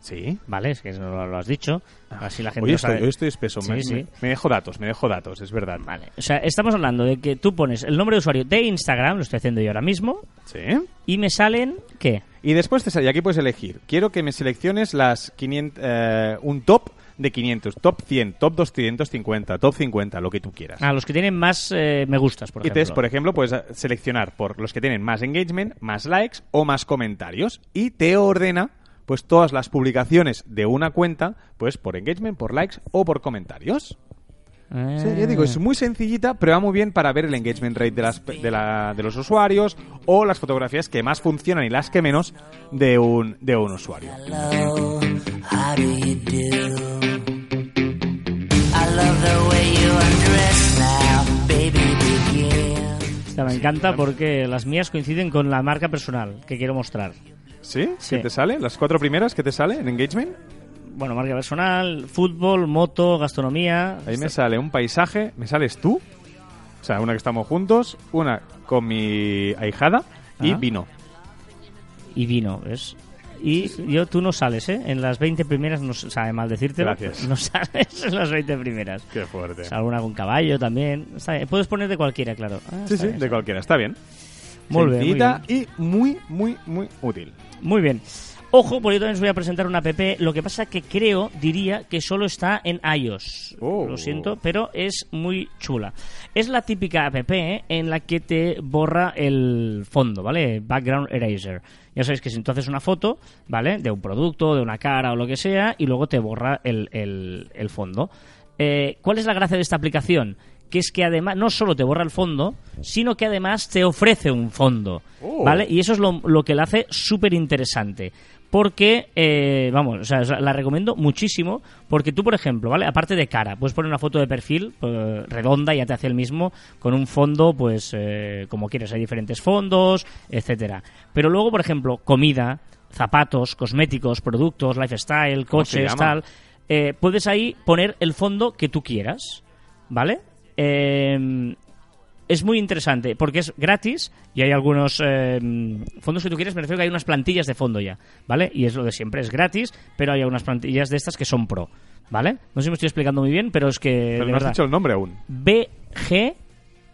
Sí. ¿vale? Es que eso lo, has dicho. Así la gente Hoy lo estoy, sabe. hoy estoy espeso. me, Sí, sí. me- me dejo datos, me dejo datos, es verdad. Vale. O sea, estamos hablando de que tú pones el nombre de usuario de Instagram, lo estoy haciendo yo ahora mismo, Sí. y me salen, ¿qué? Y después te sale, y aquí puedes elegir. Quiero que me selecciones las 500, eh, un top de 500, top 100, top 250, top 50, lo que tú quieras. A los que tienen más eh, me gustas, por y entonces, ejemplo. por ejemplo, puedes eh, seleccionar por los que tienen más engagement, más likes o más comentarios. Y te ordena pues todas las publicaciones de una cuenta, pues por engagement, por likes o por comentarios. Ya digo, es muy sencillita, pero va muy bien para ver el engagement rate de, las, de, la- de los usuarios o las fotografías que más funcionan y las que menos de un, de un usuario. Esta me encanta porque las mías coinciden con la marca personal que quiero mostrar. ¿Sí? Sí. ¿Qué te sale? ¿Las cuatro primeras que te sale en engagement? Bueno, marca personal, fútbol, moto, gastronomía. Ahí me sale un paisaje, me sales tú, o sea, una que estamos juntos, una con mi ahijada y Ah. vino. Y vino, ¿ves? Y yo, tú no sales, ¿eh? En las 20 primeras, no sabe mal decirte. Gracias. No sales en las 20 primeras. Qué fuerte. Sale alguna con caballo también. Está bien. Puedes poner de cualquiera, claro. Ah, Sí, sí, bien, de cualquiera, está bien. Muy bien, muy Sencillita y muy, muy, muy útil. bien. Muy bien. Ojo, porque yo también os voy a presentar una app. Lo que pasa que creo, diría, que solo está en iOS. Oh. Lo siento, pero es muy chula. Es la típica app ¿eh? en la que te borra el fondo, ¿vale? Background Eraser. Ya sabéis que si tú haces una foto, ¿vale? De un producto, de una cara o lo que sea, y luego te borra el, el- el fondo. Eh, ¿Cuál es la gracia de esta aplicación? Que es que además no solo te borra el fondo, sino que además te ofrece un fondo, Oh. ¿vale? Y eso es lo, lo que la hace súper interesante. Porque, eh, vamos, o sea, la recomiendo muchísimo. Porque tú, por ejemplo, ¿vale? Aparte de cara, puedes poner una foto de perfil pues, redonda, ya te hace el mismo, con un fondo, pues, eh, como quieres. Hay diferentes fondos, etcétera. Pero luego, por ejemplo, comida, zapatos, cosméticos, productos, lifestyle, ¿Cómo se coches, tal. eh, puedes ahí poner el fondo que tú quieras, ¿vale? Es muy interesante porque es gratis y hay algunos eh, fondos que tú quieres, me refiero que hay unas plantillas de fondo ya, ¿vale? Y es lo de siempre, es gratis, pero hay algunas plantillas de estas que son pro, ¿vale? No sé si me estoy explicando muy bien, pero es que Pero de no has dicho el nombre aún. BG,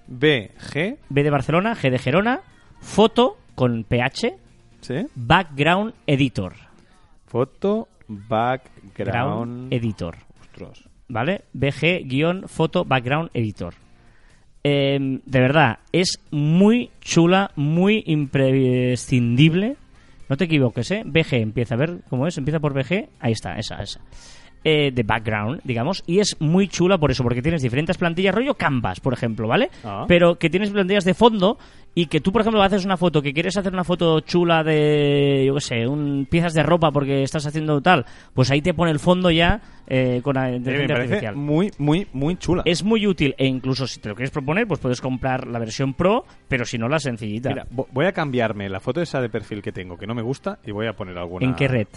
BG, B de Barcelona, G de Gerona, foto con PH, ¿sí? background editor. Foto, Ground background... editor. Ostras. ¿vale? BG-Photo Background Editor. Eh, de verdad, es muy chula, muy imprescindible. No te equivoques, ¿eh? BG empieza, a ver cómo es, empieza por BG, ahí está, esa, esa. Eh, de background, digamos, y es muy chula por eso, porque tienes diferentes plantillas, rollo Canvas, por ejemplo, ¿vale? Ah. Pero que tienes plantillas de fondo y que tú, por ejemplo, haces una foto, que quieres hacer una foto chula de, yo qué sé, un, piezas de ropa porque estás haciendo tal, pues ahí te pone el fondo ya eh, con la Eh, me inteligencia artificial. muy, muy, muy chula. Es muy útil e incluso si te lo quieres proponer, pues puedes comprar la versión Pro, pero si no la sencillita. Mira, vo- voy a cambiarme la foto esa de perfil que tengo, que no me gusta, y voy a poner alguna... ¿En qué red?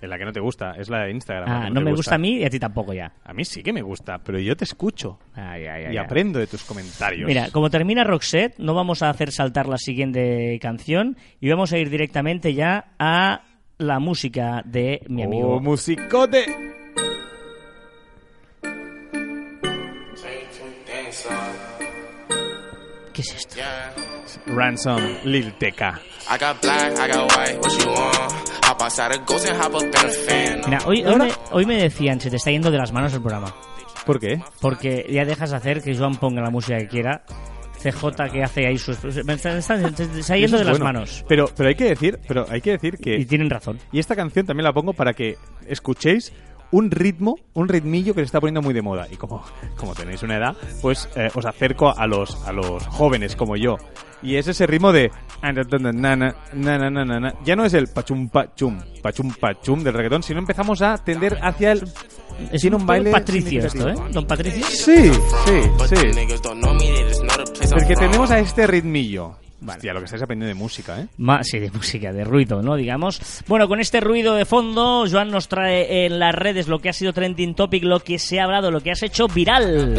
En la que no te gusta, es la de Instagram. Ah, no me gusta a mí y a ti tampoco ya. A mí sí que me gusta, pero yo te escucho Ay, ay, ay, y ay. aprendo de tus comentarios. Mira, como termina Roxette, no vamos a hacer saltar la siguiente canción y vamos a ir directamente ya a la música de mi amigo. ¡Oh, musicote! ¿Qué es esto? Ransom, Lil TK. I got black, I got white, what you want? Mira, hoy, hoy, me, hoy me decían, se te está yendo de las manos el programa. ¿Por qué? Porque ya dejas hacer que Joan ponga la música que quiera. CJ que hace ahí sus... Me se está yendo de las bueno. manos. Pero, pero hay que decir, pero hay que decir que Y tienen razón. Y esta canción también la pongo para que escuchéis un ritmo, un ritmillo que se está poniendo muy de moda. Y como, como tenéis una edad, pues eh, os acerco a los, a los jóvenes como yo. Y es ese ritmo de... na, na, na, na, na, na. Ya no es el pachum pachum, pachum pachum del reggaetón, sino empezamos a tender hacia el... Es Tiene un poco baile Patricio esto, ¿eh? Don Patricio. Sí, sí, sí. Porque tenemos a este ritmillo. Hostia, lo que estáis aprendiendo de música, ¿eh? Ma- sí, de música, de ruido, ¿no? Digamos. Bueno, con este ruido de fondo, Joan nos trae en las redes lo que ha sido trending topic, lo que se ha hablado, lo que has hecho viral.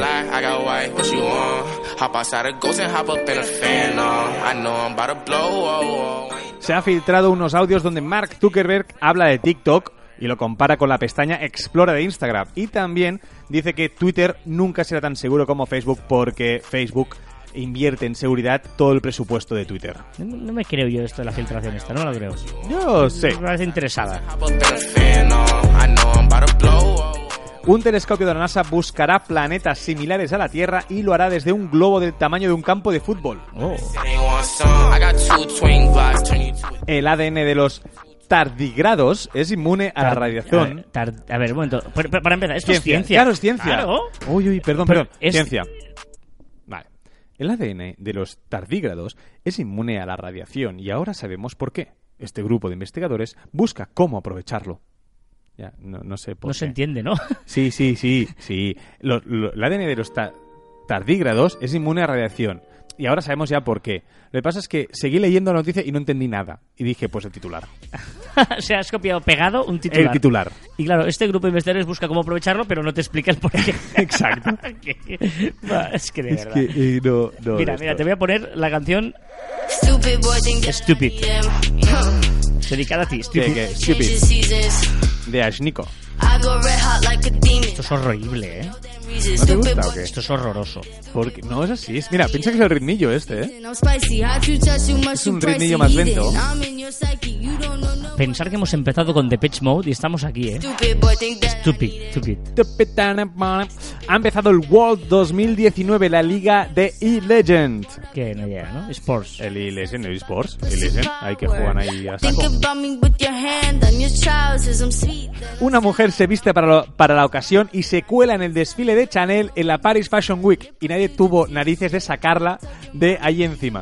Blow, oh, oh. Se ha filtrado unos audios donde Mark Zuckerberg habla de TikTok y lo compara con la pestaña Explora de Instagram. Y también dice que Twitter nunca será tan seguro como Facebook porque Facebook invierte en seguridad todo el presupuesto de Twitter. No, no me creo yo esto de la filtración esta, no lo creo. Yo sé. Me parece interesada. Un telescopio de la NASA buscará planetas similares a la Tierra y lo hará desde un globo del tamaño de un campo de fútbol. Oh. El ADN de los tardigrados es inmune a la radiación. A ver, tar- a ver, un momento. Para, para empezar, esto es Ciencia. ciencia. Claro, es ciencia. Claro. Uy, uy, perdón, Pero perdón. es- Ciencia. El ADN de los tardígrados es inmune a la radiación y ahora sabemos por qué. Este grupo de investigadores busca cómo aprovecharlo. Ya, no, no sé por No qué. se entiende, ¿no? Sí, sí, sí, sí. Lo- lo- el ADN de los ta- tardígrados es inmune a radiación. Y ahora sabemos ya por qué. Lo que pasa es que seguí leyendo la noticia y no entendí nada. Y dije, pues el titular. o sea, has copiado pegado un titular. El titular. Y claro, este grupo de investigadores busca cómo aprovecharlo, pero no te explica el porqué. Exacto. Que- Va, es que de Es verdad. que eh, no, no. Mira, de mira, te voy a poner la canción Stupid Stupid. Dedicada a ti. ¿Qué, Stupid. qué? Change Stupid. De Ashniko. I go red hot like a demon. Esto es horrible, ¿eh? ¿No te gusta o qué? Esto es horroroso. Porque no es así. Es- mira, piensa que es el ritmillo este, ¿eh? Es un ritmillo más lento. Pensar que hemos empezado con Depeche Mode y estamos aquí, ¿eh? Stupid Stupid. Ha empezado el World 2019, la liga de E-Legend. Que no llega, ¿no? Sports. El E-Legend, el eSports. E-Legend, hay que juegan ahí a saco. Una mujer se viste para, lo- para la ocasión y se cuela en el desfile de Chanel en la Paris Fashion Week. Y nadie tuvo narices de sacarla de ahí encima.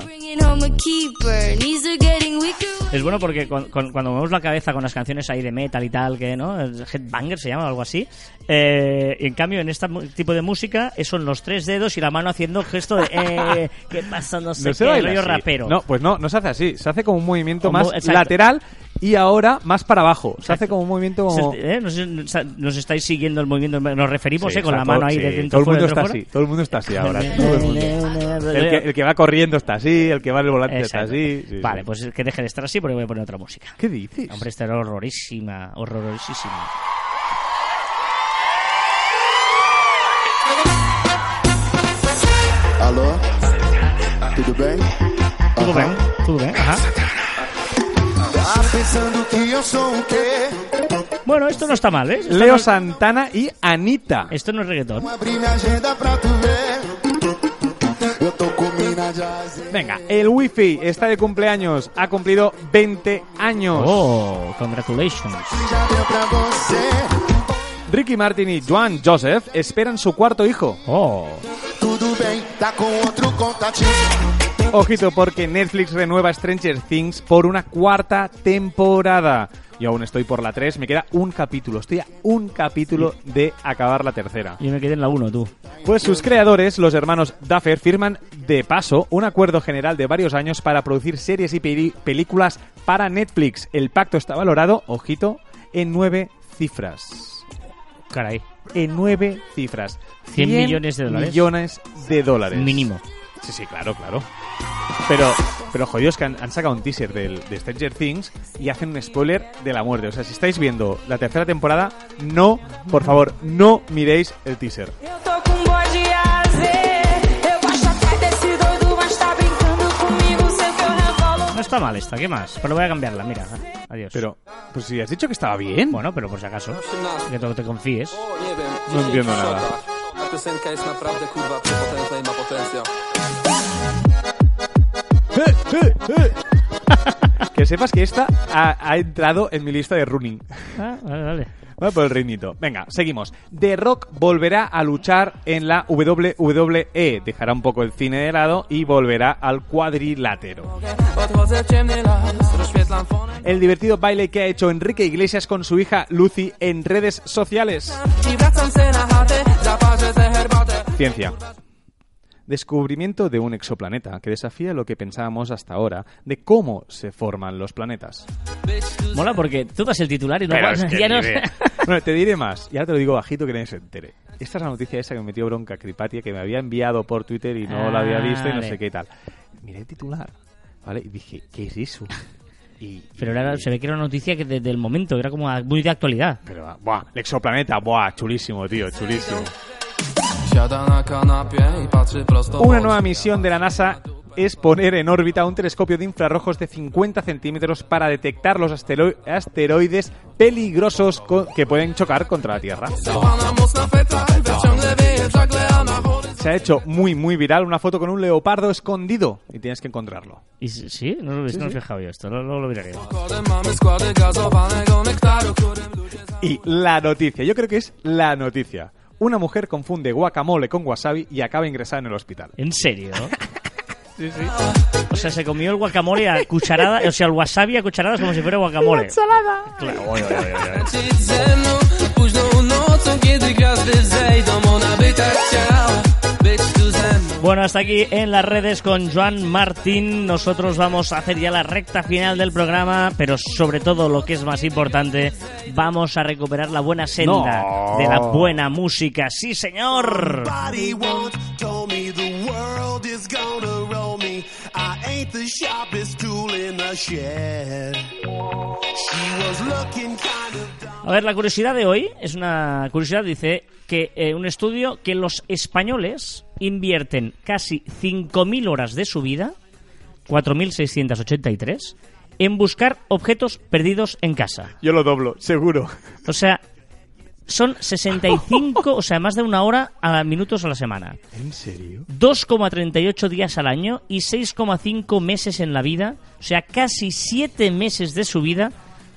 Es bueno porque con- con- cuando movemos la cabeza con las canciones ahí de metal y tal, que no, headbanger se llama o algo así. eh, en cambio, en este tipo de música, son los tres dedos y la mano haciendo el gesto de eh, ¿qué pasa? No sé No qué, rollo así. rapero. No, pues no, no se hace así. Se hace como un movimiento Como- más exacto. lateral y ahora más para abajo. Se hace como un movimiento como... Eh, nos, nos estáis siguiendo el movimiento, nos referimos Sí, eh, con la mano ahí sí. de dentro Todo el mundo está fuera. así. Todo el mundo está así ahora. Todo el mundo. El que, el que va corriendo está así, el que va en el volante Exacto. está así. sí, vale, sí. pues que deje de estar así porque voy a poner otra música. ¿Qué dices? Hombre, esta era horrorísima, horrorosísima. Alô? Tudo bem? Tudo Aham. bien, tudo bien, ajá. Pensando que? Bueno, esto no está mal, ¿eh? Esto Leo no- Santana y Anita. Esto no es reggaetón. Abri minha agenda pra tu ver. Eu tô com mina de azeite. Venga, el Wi-Fi está de cumpleaños. Ha cumplido 20 años. Oh, congratulations. Já deu pra você. Ricky Martin y Joan Joseph esperan su cuarto hijo. Oh, Tudo bem, tá com outro contatinho. Ojito porque Netflix renueva Stranger Things por una cuarta temporada. Yo aún estoy por la 3, me queda un capítulo. Estoy a un capítulo de acabar la tercera. yo me quedé en la 1, tú. Pues sus creadores, los hermanos Duffer, firman de paso un acuerdo general de varios años para producir series y películas para Netflix. El pacto está valorado, ojito, en nueve cifras. Caray, En nueve cifras. 100 millones de dólares. millones de dólares. mínimo. Sí, sí, claro, claro. Pero, pero jodidos que han, han sacado un teaser del, de Stranger Things y hacen un spoiler de la muerte. O sea, si estáis viendo la tercera temporada, no, por favor, no miréis el teaser. Está mal esta, ¿qué más? Pero voy a cambiarla, mira. Adiós. Pero, pues si has dicho que estaba bien. Bueno, pero por si acaso, que te, te confíes. No 10 entiendo nada. que sepas que esta ha, ha entrado en mi lista de running. Ah, vale, vale. Va por el ritmito. Venga, seguimos. The Rock volverá a luchar en la WWE. Dejará un poco el cine de lado y volverá al cuadrilátero. El divertido baile que ha hecho Enrique Iglesias con su hija Lucy en redes sociales. Ciencia. Descubrimiento de un exoplaneta que desafía lo que pensábamos hasta ahora de cómo se forman los planetas. Mola porque tú das el titular y no Pero es que ya no- diré. Bueno, te diré más. Ya te lo digo bajito que nadie se entere. Esta es la noticia esa que me metió bronca Cripatia, que me había enviado por Twitter y no la había visto y no Vale. sé qué y tal. Miré el titular, ¿vale? Y dije, ¿qué es eso? Y, Pero era- se ve que era una noticia que desde el momento era como muy de actualidad. Pero, buah, el exoplaneta, buah, chulísimo, tío, chulísimo. Una nueva misión de la NASA es poner en órbita un telescopio de infrarrojos de 50 centímetros para detectar los astero- asteroides peligrosos que pueden chocar contra la Tierra. Se ha hecho muy, muy viral una foto con un leopardo escondido y tienes que encontrarlo. Y sí, no, lo- no he fijado yo esto, no, no lo miraré. Y la noticia, yo creo que es la noticia. Una mujer confunde guacamole con wasabi y acaba ingresada en el hospital. ¿En serio? O sea, se comió el guacamole a cucharada, o sea, el wasabi a cucharadas como si fuera guacamole. Claro, oye, oye, oye, Bueno, hasta aquí en las redes con Joan Martín. Nosotros vamos a hacer ya la recta final del programa, pero sobre todo lo que es más importante, vamos a recuperar la buena senda No. de la buena música. Sí, señor. A ver, la curiosidad de hoy es una curiosidad, dice que eh, un estudio que los españoles invierten casi 5.000 horas de su vida, 4.683, en buscar objetos perdidos en casa. Yo lo doblo, seguro. O sea, son 65, o sea, más de una hora a minutos a la semana. ¿En serio? 2,38 días al año y 6,5 meses en la vida, o sea, casi 7 meses de su vida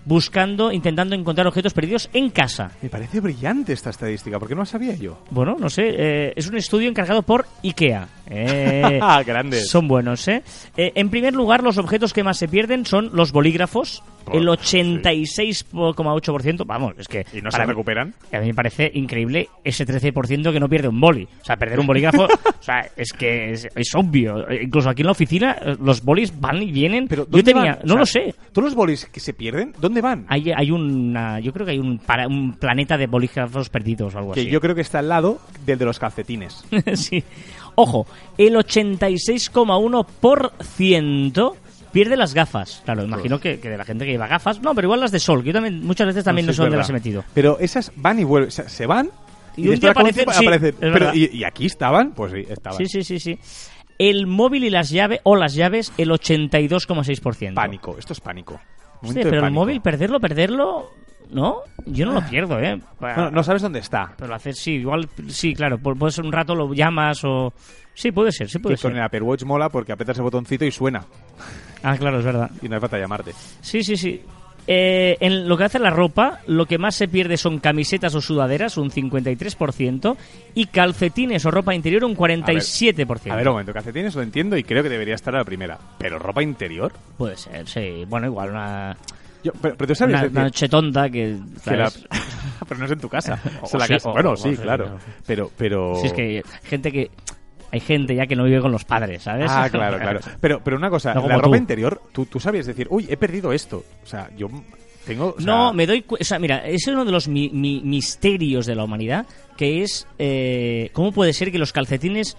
buscando, intentando encontrar objetos perdidos en casa. Me parece brillante esta estadística, porque no la sabía yo. Bueno, no sé, eh, es un estudio encargado por IKEA. Eh, Grandes. Son buenos, ¿eh? Eh, En primer lugar, los objetos que más se pierden son los bolígrafos, el 86,8%. Vamos, es que... ¿Y no para se mí- recuperan? A mí me parece increíble ese 13% que no pierde un boli. O sea, perder un bolígrafo, o sea, es que es, es obvio. Incluso aquí en la oficina, los bolis van y vienen. Pero yo ¿dónde tenía, van? O no sea, lo sé. ¿Todos los bolis que se pierden, dónde van? Hay, hay una, yo creo que hay un, para, un planeta de bolígrafos perdidos o algo Que así. yo creo que está al lado del de los calcetines. sí. Ojo, el 86,1% pierde las gafas. Claro, imagino que, que de la gente que lleva gafas. No, pero igual las de sol, que yo también muchas veces también no, sé, dónde las he metido. Pero esas van y vuelven. O sea, se van Y y, un día con aparecen, tiempo sí, aparecen. es Pero, verdad. y, y aquí estaban? Pues sí, estaban. Sí, sí, sí, sí. El móvil y las llaves, o las llaves, el 82,6%. Pánico, esto es pánico. De pero el móvil, perderlo, perderlo, ¿no? Yo no lo pierdo, ¿eh? No sabes dónde está. Pero hacer, sí, igual, sí, claro, pu- puede ser un rato, lo llamas o... Sí, puede ser, sí puede Que con ser. el Apple Watch mola porque aprietas el botoncito y suena. Ah, claro, es verdad. Y no hace falta llamarte. Sí, sí, sí. Eh, en lo que hace la ropa, lo que más se pierde son camisetas o sudaderas, un 53%, y calcetines o ropa interior, un 47%. A ver, un momento, calcetines lo entiendo y creo que debería estar a la primera. Pero ropa interior. Puede ser, sí. Bueno, igual una, Yo, pero, pero tú sabes una, decir una noche tonta que... pero no es en tu casa. O en la sí, casa. o- bueno, o- sí, o- claro. o- Pero, pero. Si es que gente que... Hay gente ya que no vive con los padres, ¿sabes? Ah, claro, claro. Pero, pero una cosa, No la ropa tú. interior, tú, tú sabías decir, uy, he perdido esto. O sea, yo tengo. o sea, No, me doy O sea, mira, ese es uno de los mi- mi- misterios de la humanidad, que es eh, cómo puede ser que los calcetines...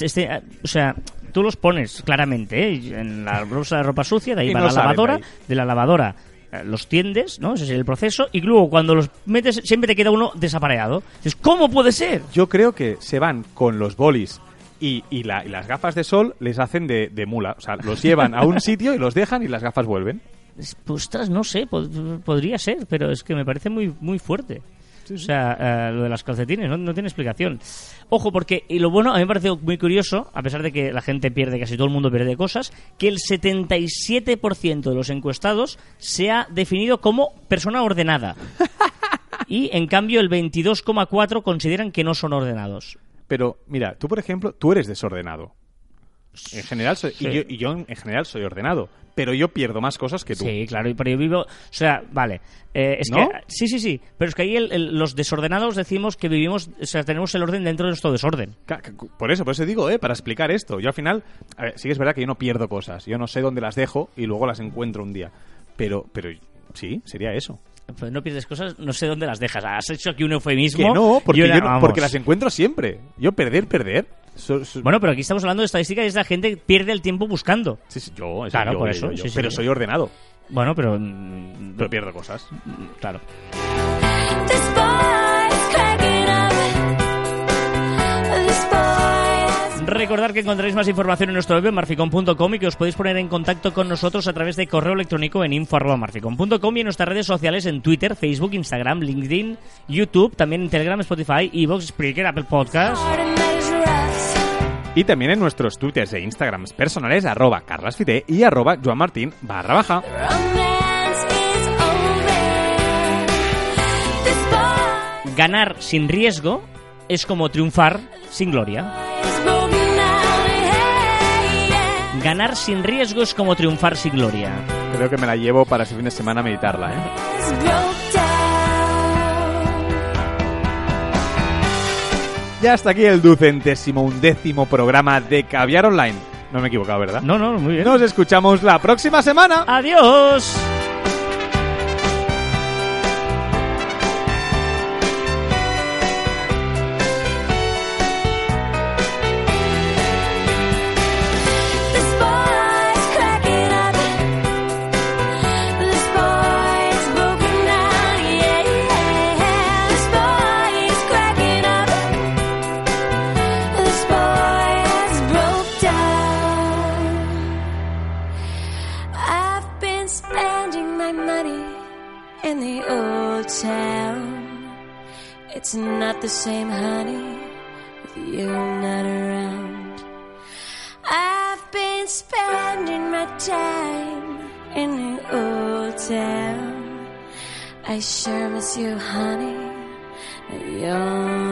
Este, o sea, tú los pones claramente ¿eh? en la bolsa de ropa sucia, de ahí va no la lavadora, de la lavadora eh, los tiendes, ¿no? Ese es el proceso, y luego cuando los metes siempre te queda uno desapareado. Dices, ¿cómo puede ser? Yo creo que se van con los bolis y, y, la- y las gafas de sol les hacen de, de mula. O sea, los llevan a un sitio y los dejan y las gafas vuelven. Es- pues, Ostras, no sé, pod- podría ser, pero es que me parece muy, muy fuerte. O sea, eh, lo de las calcetines no, no tiene explicación. Ojo, porque y lo bueno, a mí me parece muy curioso, a pesar de que la gente pierde, casi todo el mundo pierde cosas, que el 77% de los encuestados se ha definido como persona ordenada. y en cambio el 22,4 consideran que no son ordenados. Pero, mira, tú, por ejemplo, tú eres desordenado. En general, soy, Sí. y, yo, y yo en general soy ordenado. Pero yo pierdo más cosas que tú. Sí, claro, y- pero yo vivo, o sea, vale, eh, es ¿No? que sí, sí, sí, pero es que ahí el- el- los desordenados decimos que vivimos, o sea, tenemos el orden dentro de nuestro desorden. Por eso, por eso digo, ¿eh? Para explicar esto. Yo al final, a ver, sí que es verdad que yo no pierdo cosas. Yo no sé dónde las dejo y luego las encuentro un día. Pero, pero sí, sería eso. Pues no pierdes cosas, no sé dónde las dejas. Has hecho aquí un eufemismo. Que no, porque, una- yo no- porque las encuentro siempre. Yo perder, perder. So- so- Bueno, pero aquí estamos hablando de estadísticas y es la gente que pierde el tiempo buscando. sí, sí, yo, Claro, yo, por eso, yo, sí, sí, pero soy ordenado. Bueno, pero... mm, Pero pierdo cosas. Claro. Recordad que encontraréis más información en nuestro web en marficom.com y que os podéis poner en contacto con nosotros a través de correo electrónico en info.marficom.com y en nuestras redes sociales en Twitter, Facebook, Instagram, LinkedIn, YouTube, también en Telegram, Spotify, Evox, Spreaker, Apple Podcast. hard to measure us. Y también en nuestros twitters e instagrams personales, arroba carlasfite y arroba joanmartin barra baja. Ganar sin riesgo es como triunfar sin gloria. Ganar sin riesgo es como triunfar sin gloria. Creo que me la llevo para ese fin de semana a meditarla, ¿eh? Ya hasta aquí el ducentésimo undécimo programa de Caviar Online. No me he equivocado, ¿verdad? No, no, muy bien. Nos escuchamos la próxima semana. Adiós. I sure miss you, honey. You're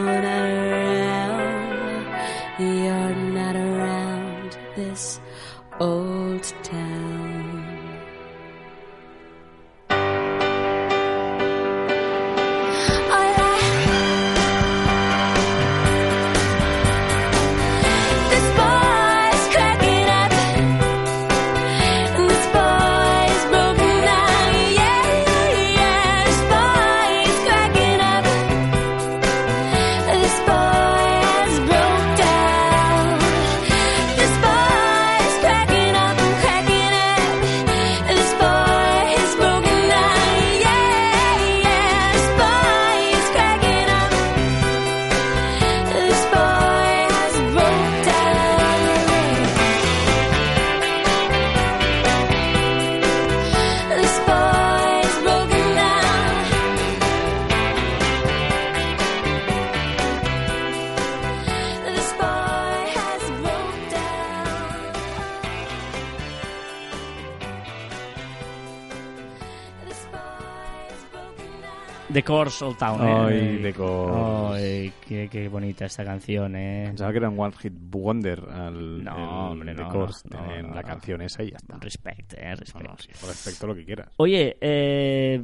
Old Town. ¿eh? Ay, Course. Ay, qué, qué bonita esta canción, eh. Pensaba que era un One Hit Wonder al No, el hombre, no, Course, no, en no, la canción esa y ya está. Respect, eh, respect. sí, respecto a lo que quieras. Oye, eh,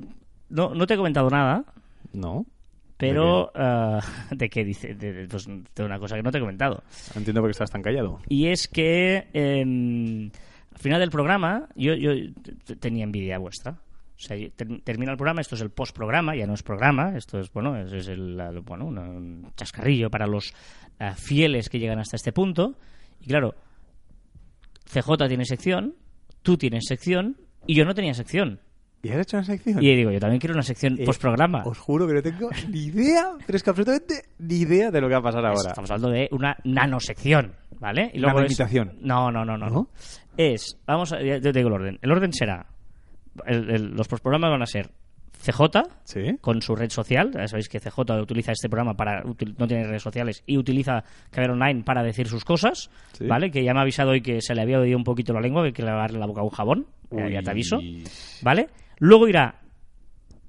no, no te he comentado nada, No. pero... eh, ¿De qué dice? De, de- pues, de una cosa que no te he comentado. Entiendo por qué estás tan callado. Y es que eh, al final del programa yo, tenía envidia vuestra. O sea, yo- ter- termina el programa, esto es el postprograma, ya no es programa, esto es, bueno, es, es el, bueno, una- un chascarrillo para los eh, fieles que llegan hasta este punto. Y claro, CJ tiene sección, tú tienes sección y yo no tenía sección. ¿Y has hecho una sección? Y digo, yo también quiero una sección Eh, postprograma. Os juro que no tengo ni idea, pero es que absolutamente ni idea de lo que va a pasar ahora. Estamos hablando de una nanosección, ¿vale? Y luego es- Nanoimitación. No, no, no, no, no. Es, vamos a, ya te digo el orden. El orden será, el- el- los postprogramas van a ser CJ ¿Sí? con su red social. Ya sabéis que CJ utiliza este programa para util- no tiene redes sociales y utiliza Caber Online para decir sus cosas, Sí. ¿vale? Que ya me ha avisado hoy que se le había oído un poquito la lengua, que que lavarle la boca a un jabón. Ya te aviso, ¿vale? Luego irá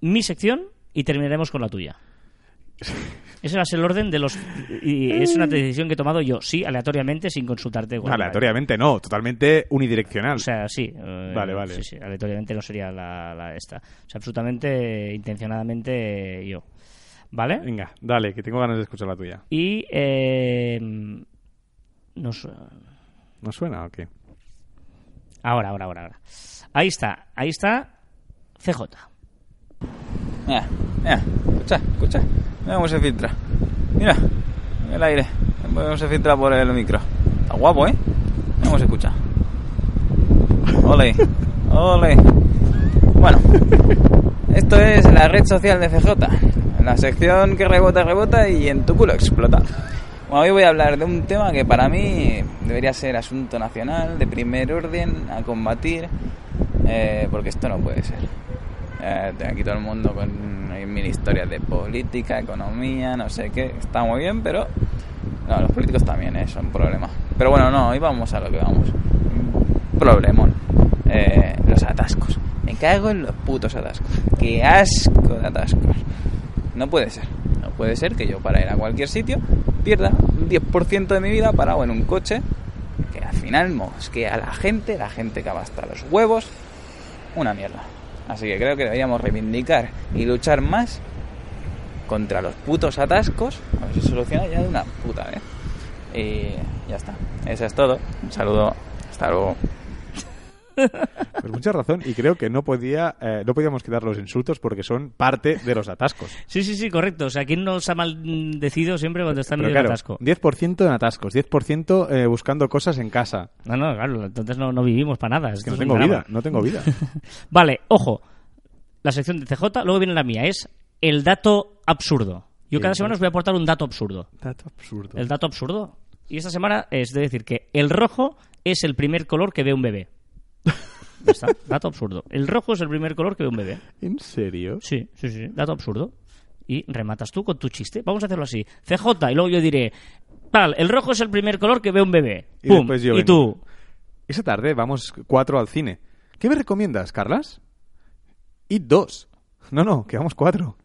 mi sección y terminaremos con la tuya. Ese va a ser el orden de los... Y es una decisión que he tomado yo, sí, aleatoriamente, sin consultarte. con. Aleatoriamente no, totalmente unidireccional. O sea, sí. eh, Vale, vale. Sí, sí, aleatoriamente no sería la, la esta. O sea, absolutamente, intencionadamente yo. ¿Vale? Venga, dale, que tengo ganas de escuchar la tuya. Y... Eh, nos, ¿No suena o qué? ahora, ahora, ahora, ahora. Ahí está, ahí está CJ. Mira, mira, escucha, escucha. Mira cómo se filtra. Mira, el aire. Cómo se filtra por el micro. Está guapo, ¿eh? Mira cómo se. Ole, ole. Bueno, esto es la red social de CJ. La sección que rebota, rebota y en tu culo explota. Bueno, hoy voy a hablar de un tema que para mí debería ser asunto nacional, de primer orden, a combatir, eh, porque esto no puede ser. Eh, aquí todo el mundo con mil historias de política, economía, no sé qué. Está muy bien, pero no, los políticos también eh, son un problema. Pero bueno, no, hoy vamos a lo que vamos. Problemón. Eh, los atascos. Me cago en los putos atascos. Qué asco de atascos. No puede ser. No puede ser que yo para ir a cualquier sitio pierda un 10% de mi vida parado en un coche que al final mosquea a la gente, la gente que va los huevos. Una mierda. Así que creo que deberíamos reivindicar y luchar más contra los putos atascos. A ver si soluciona ya de una puta vez. Y ya está. Eso es todo. Un saludo. Hasta luego. Pues mucha razón y creo que no podía eh, no podíamos quitar los insultos porque son parte de los atascos. Sí, sí, sí, correcto. O sea, ¿quién nos ha maldecido siempre cuando está en claro, atasco? 10% en atascos, 10% eh, buscando cosas en casa. No, no, claro, entonces no, no vivimos para nada. Es que no tengo drama. vida, no tengo vida. Vale, ojo. La sección de CJ, luego viene la mía, es el dato absurdo. Yo cada semana os voy a aportar un dato absurdo. Dato absurdo. El dato absurdo. Y esta semana es de decir que el rojo es el primer color que ve un bebé. Está, dato absurdo. El rojo es el primer color que ve un bebé. ¿En serio? Sí, sí, sí, dato absurdo. Y rematas tú con tu chiste. Vamos a hacerlo así. CJ, y luego yo diré, tal, el rojo es el primer color que ve un bebé. Y ¡Pum! después yo y vengo. tú, Esa tarde vamos cuatro al cine. ¿Qué me recomiendas, Carlas? Y dos. No, no, que vamos cuatro.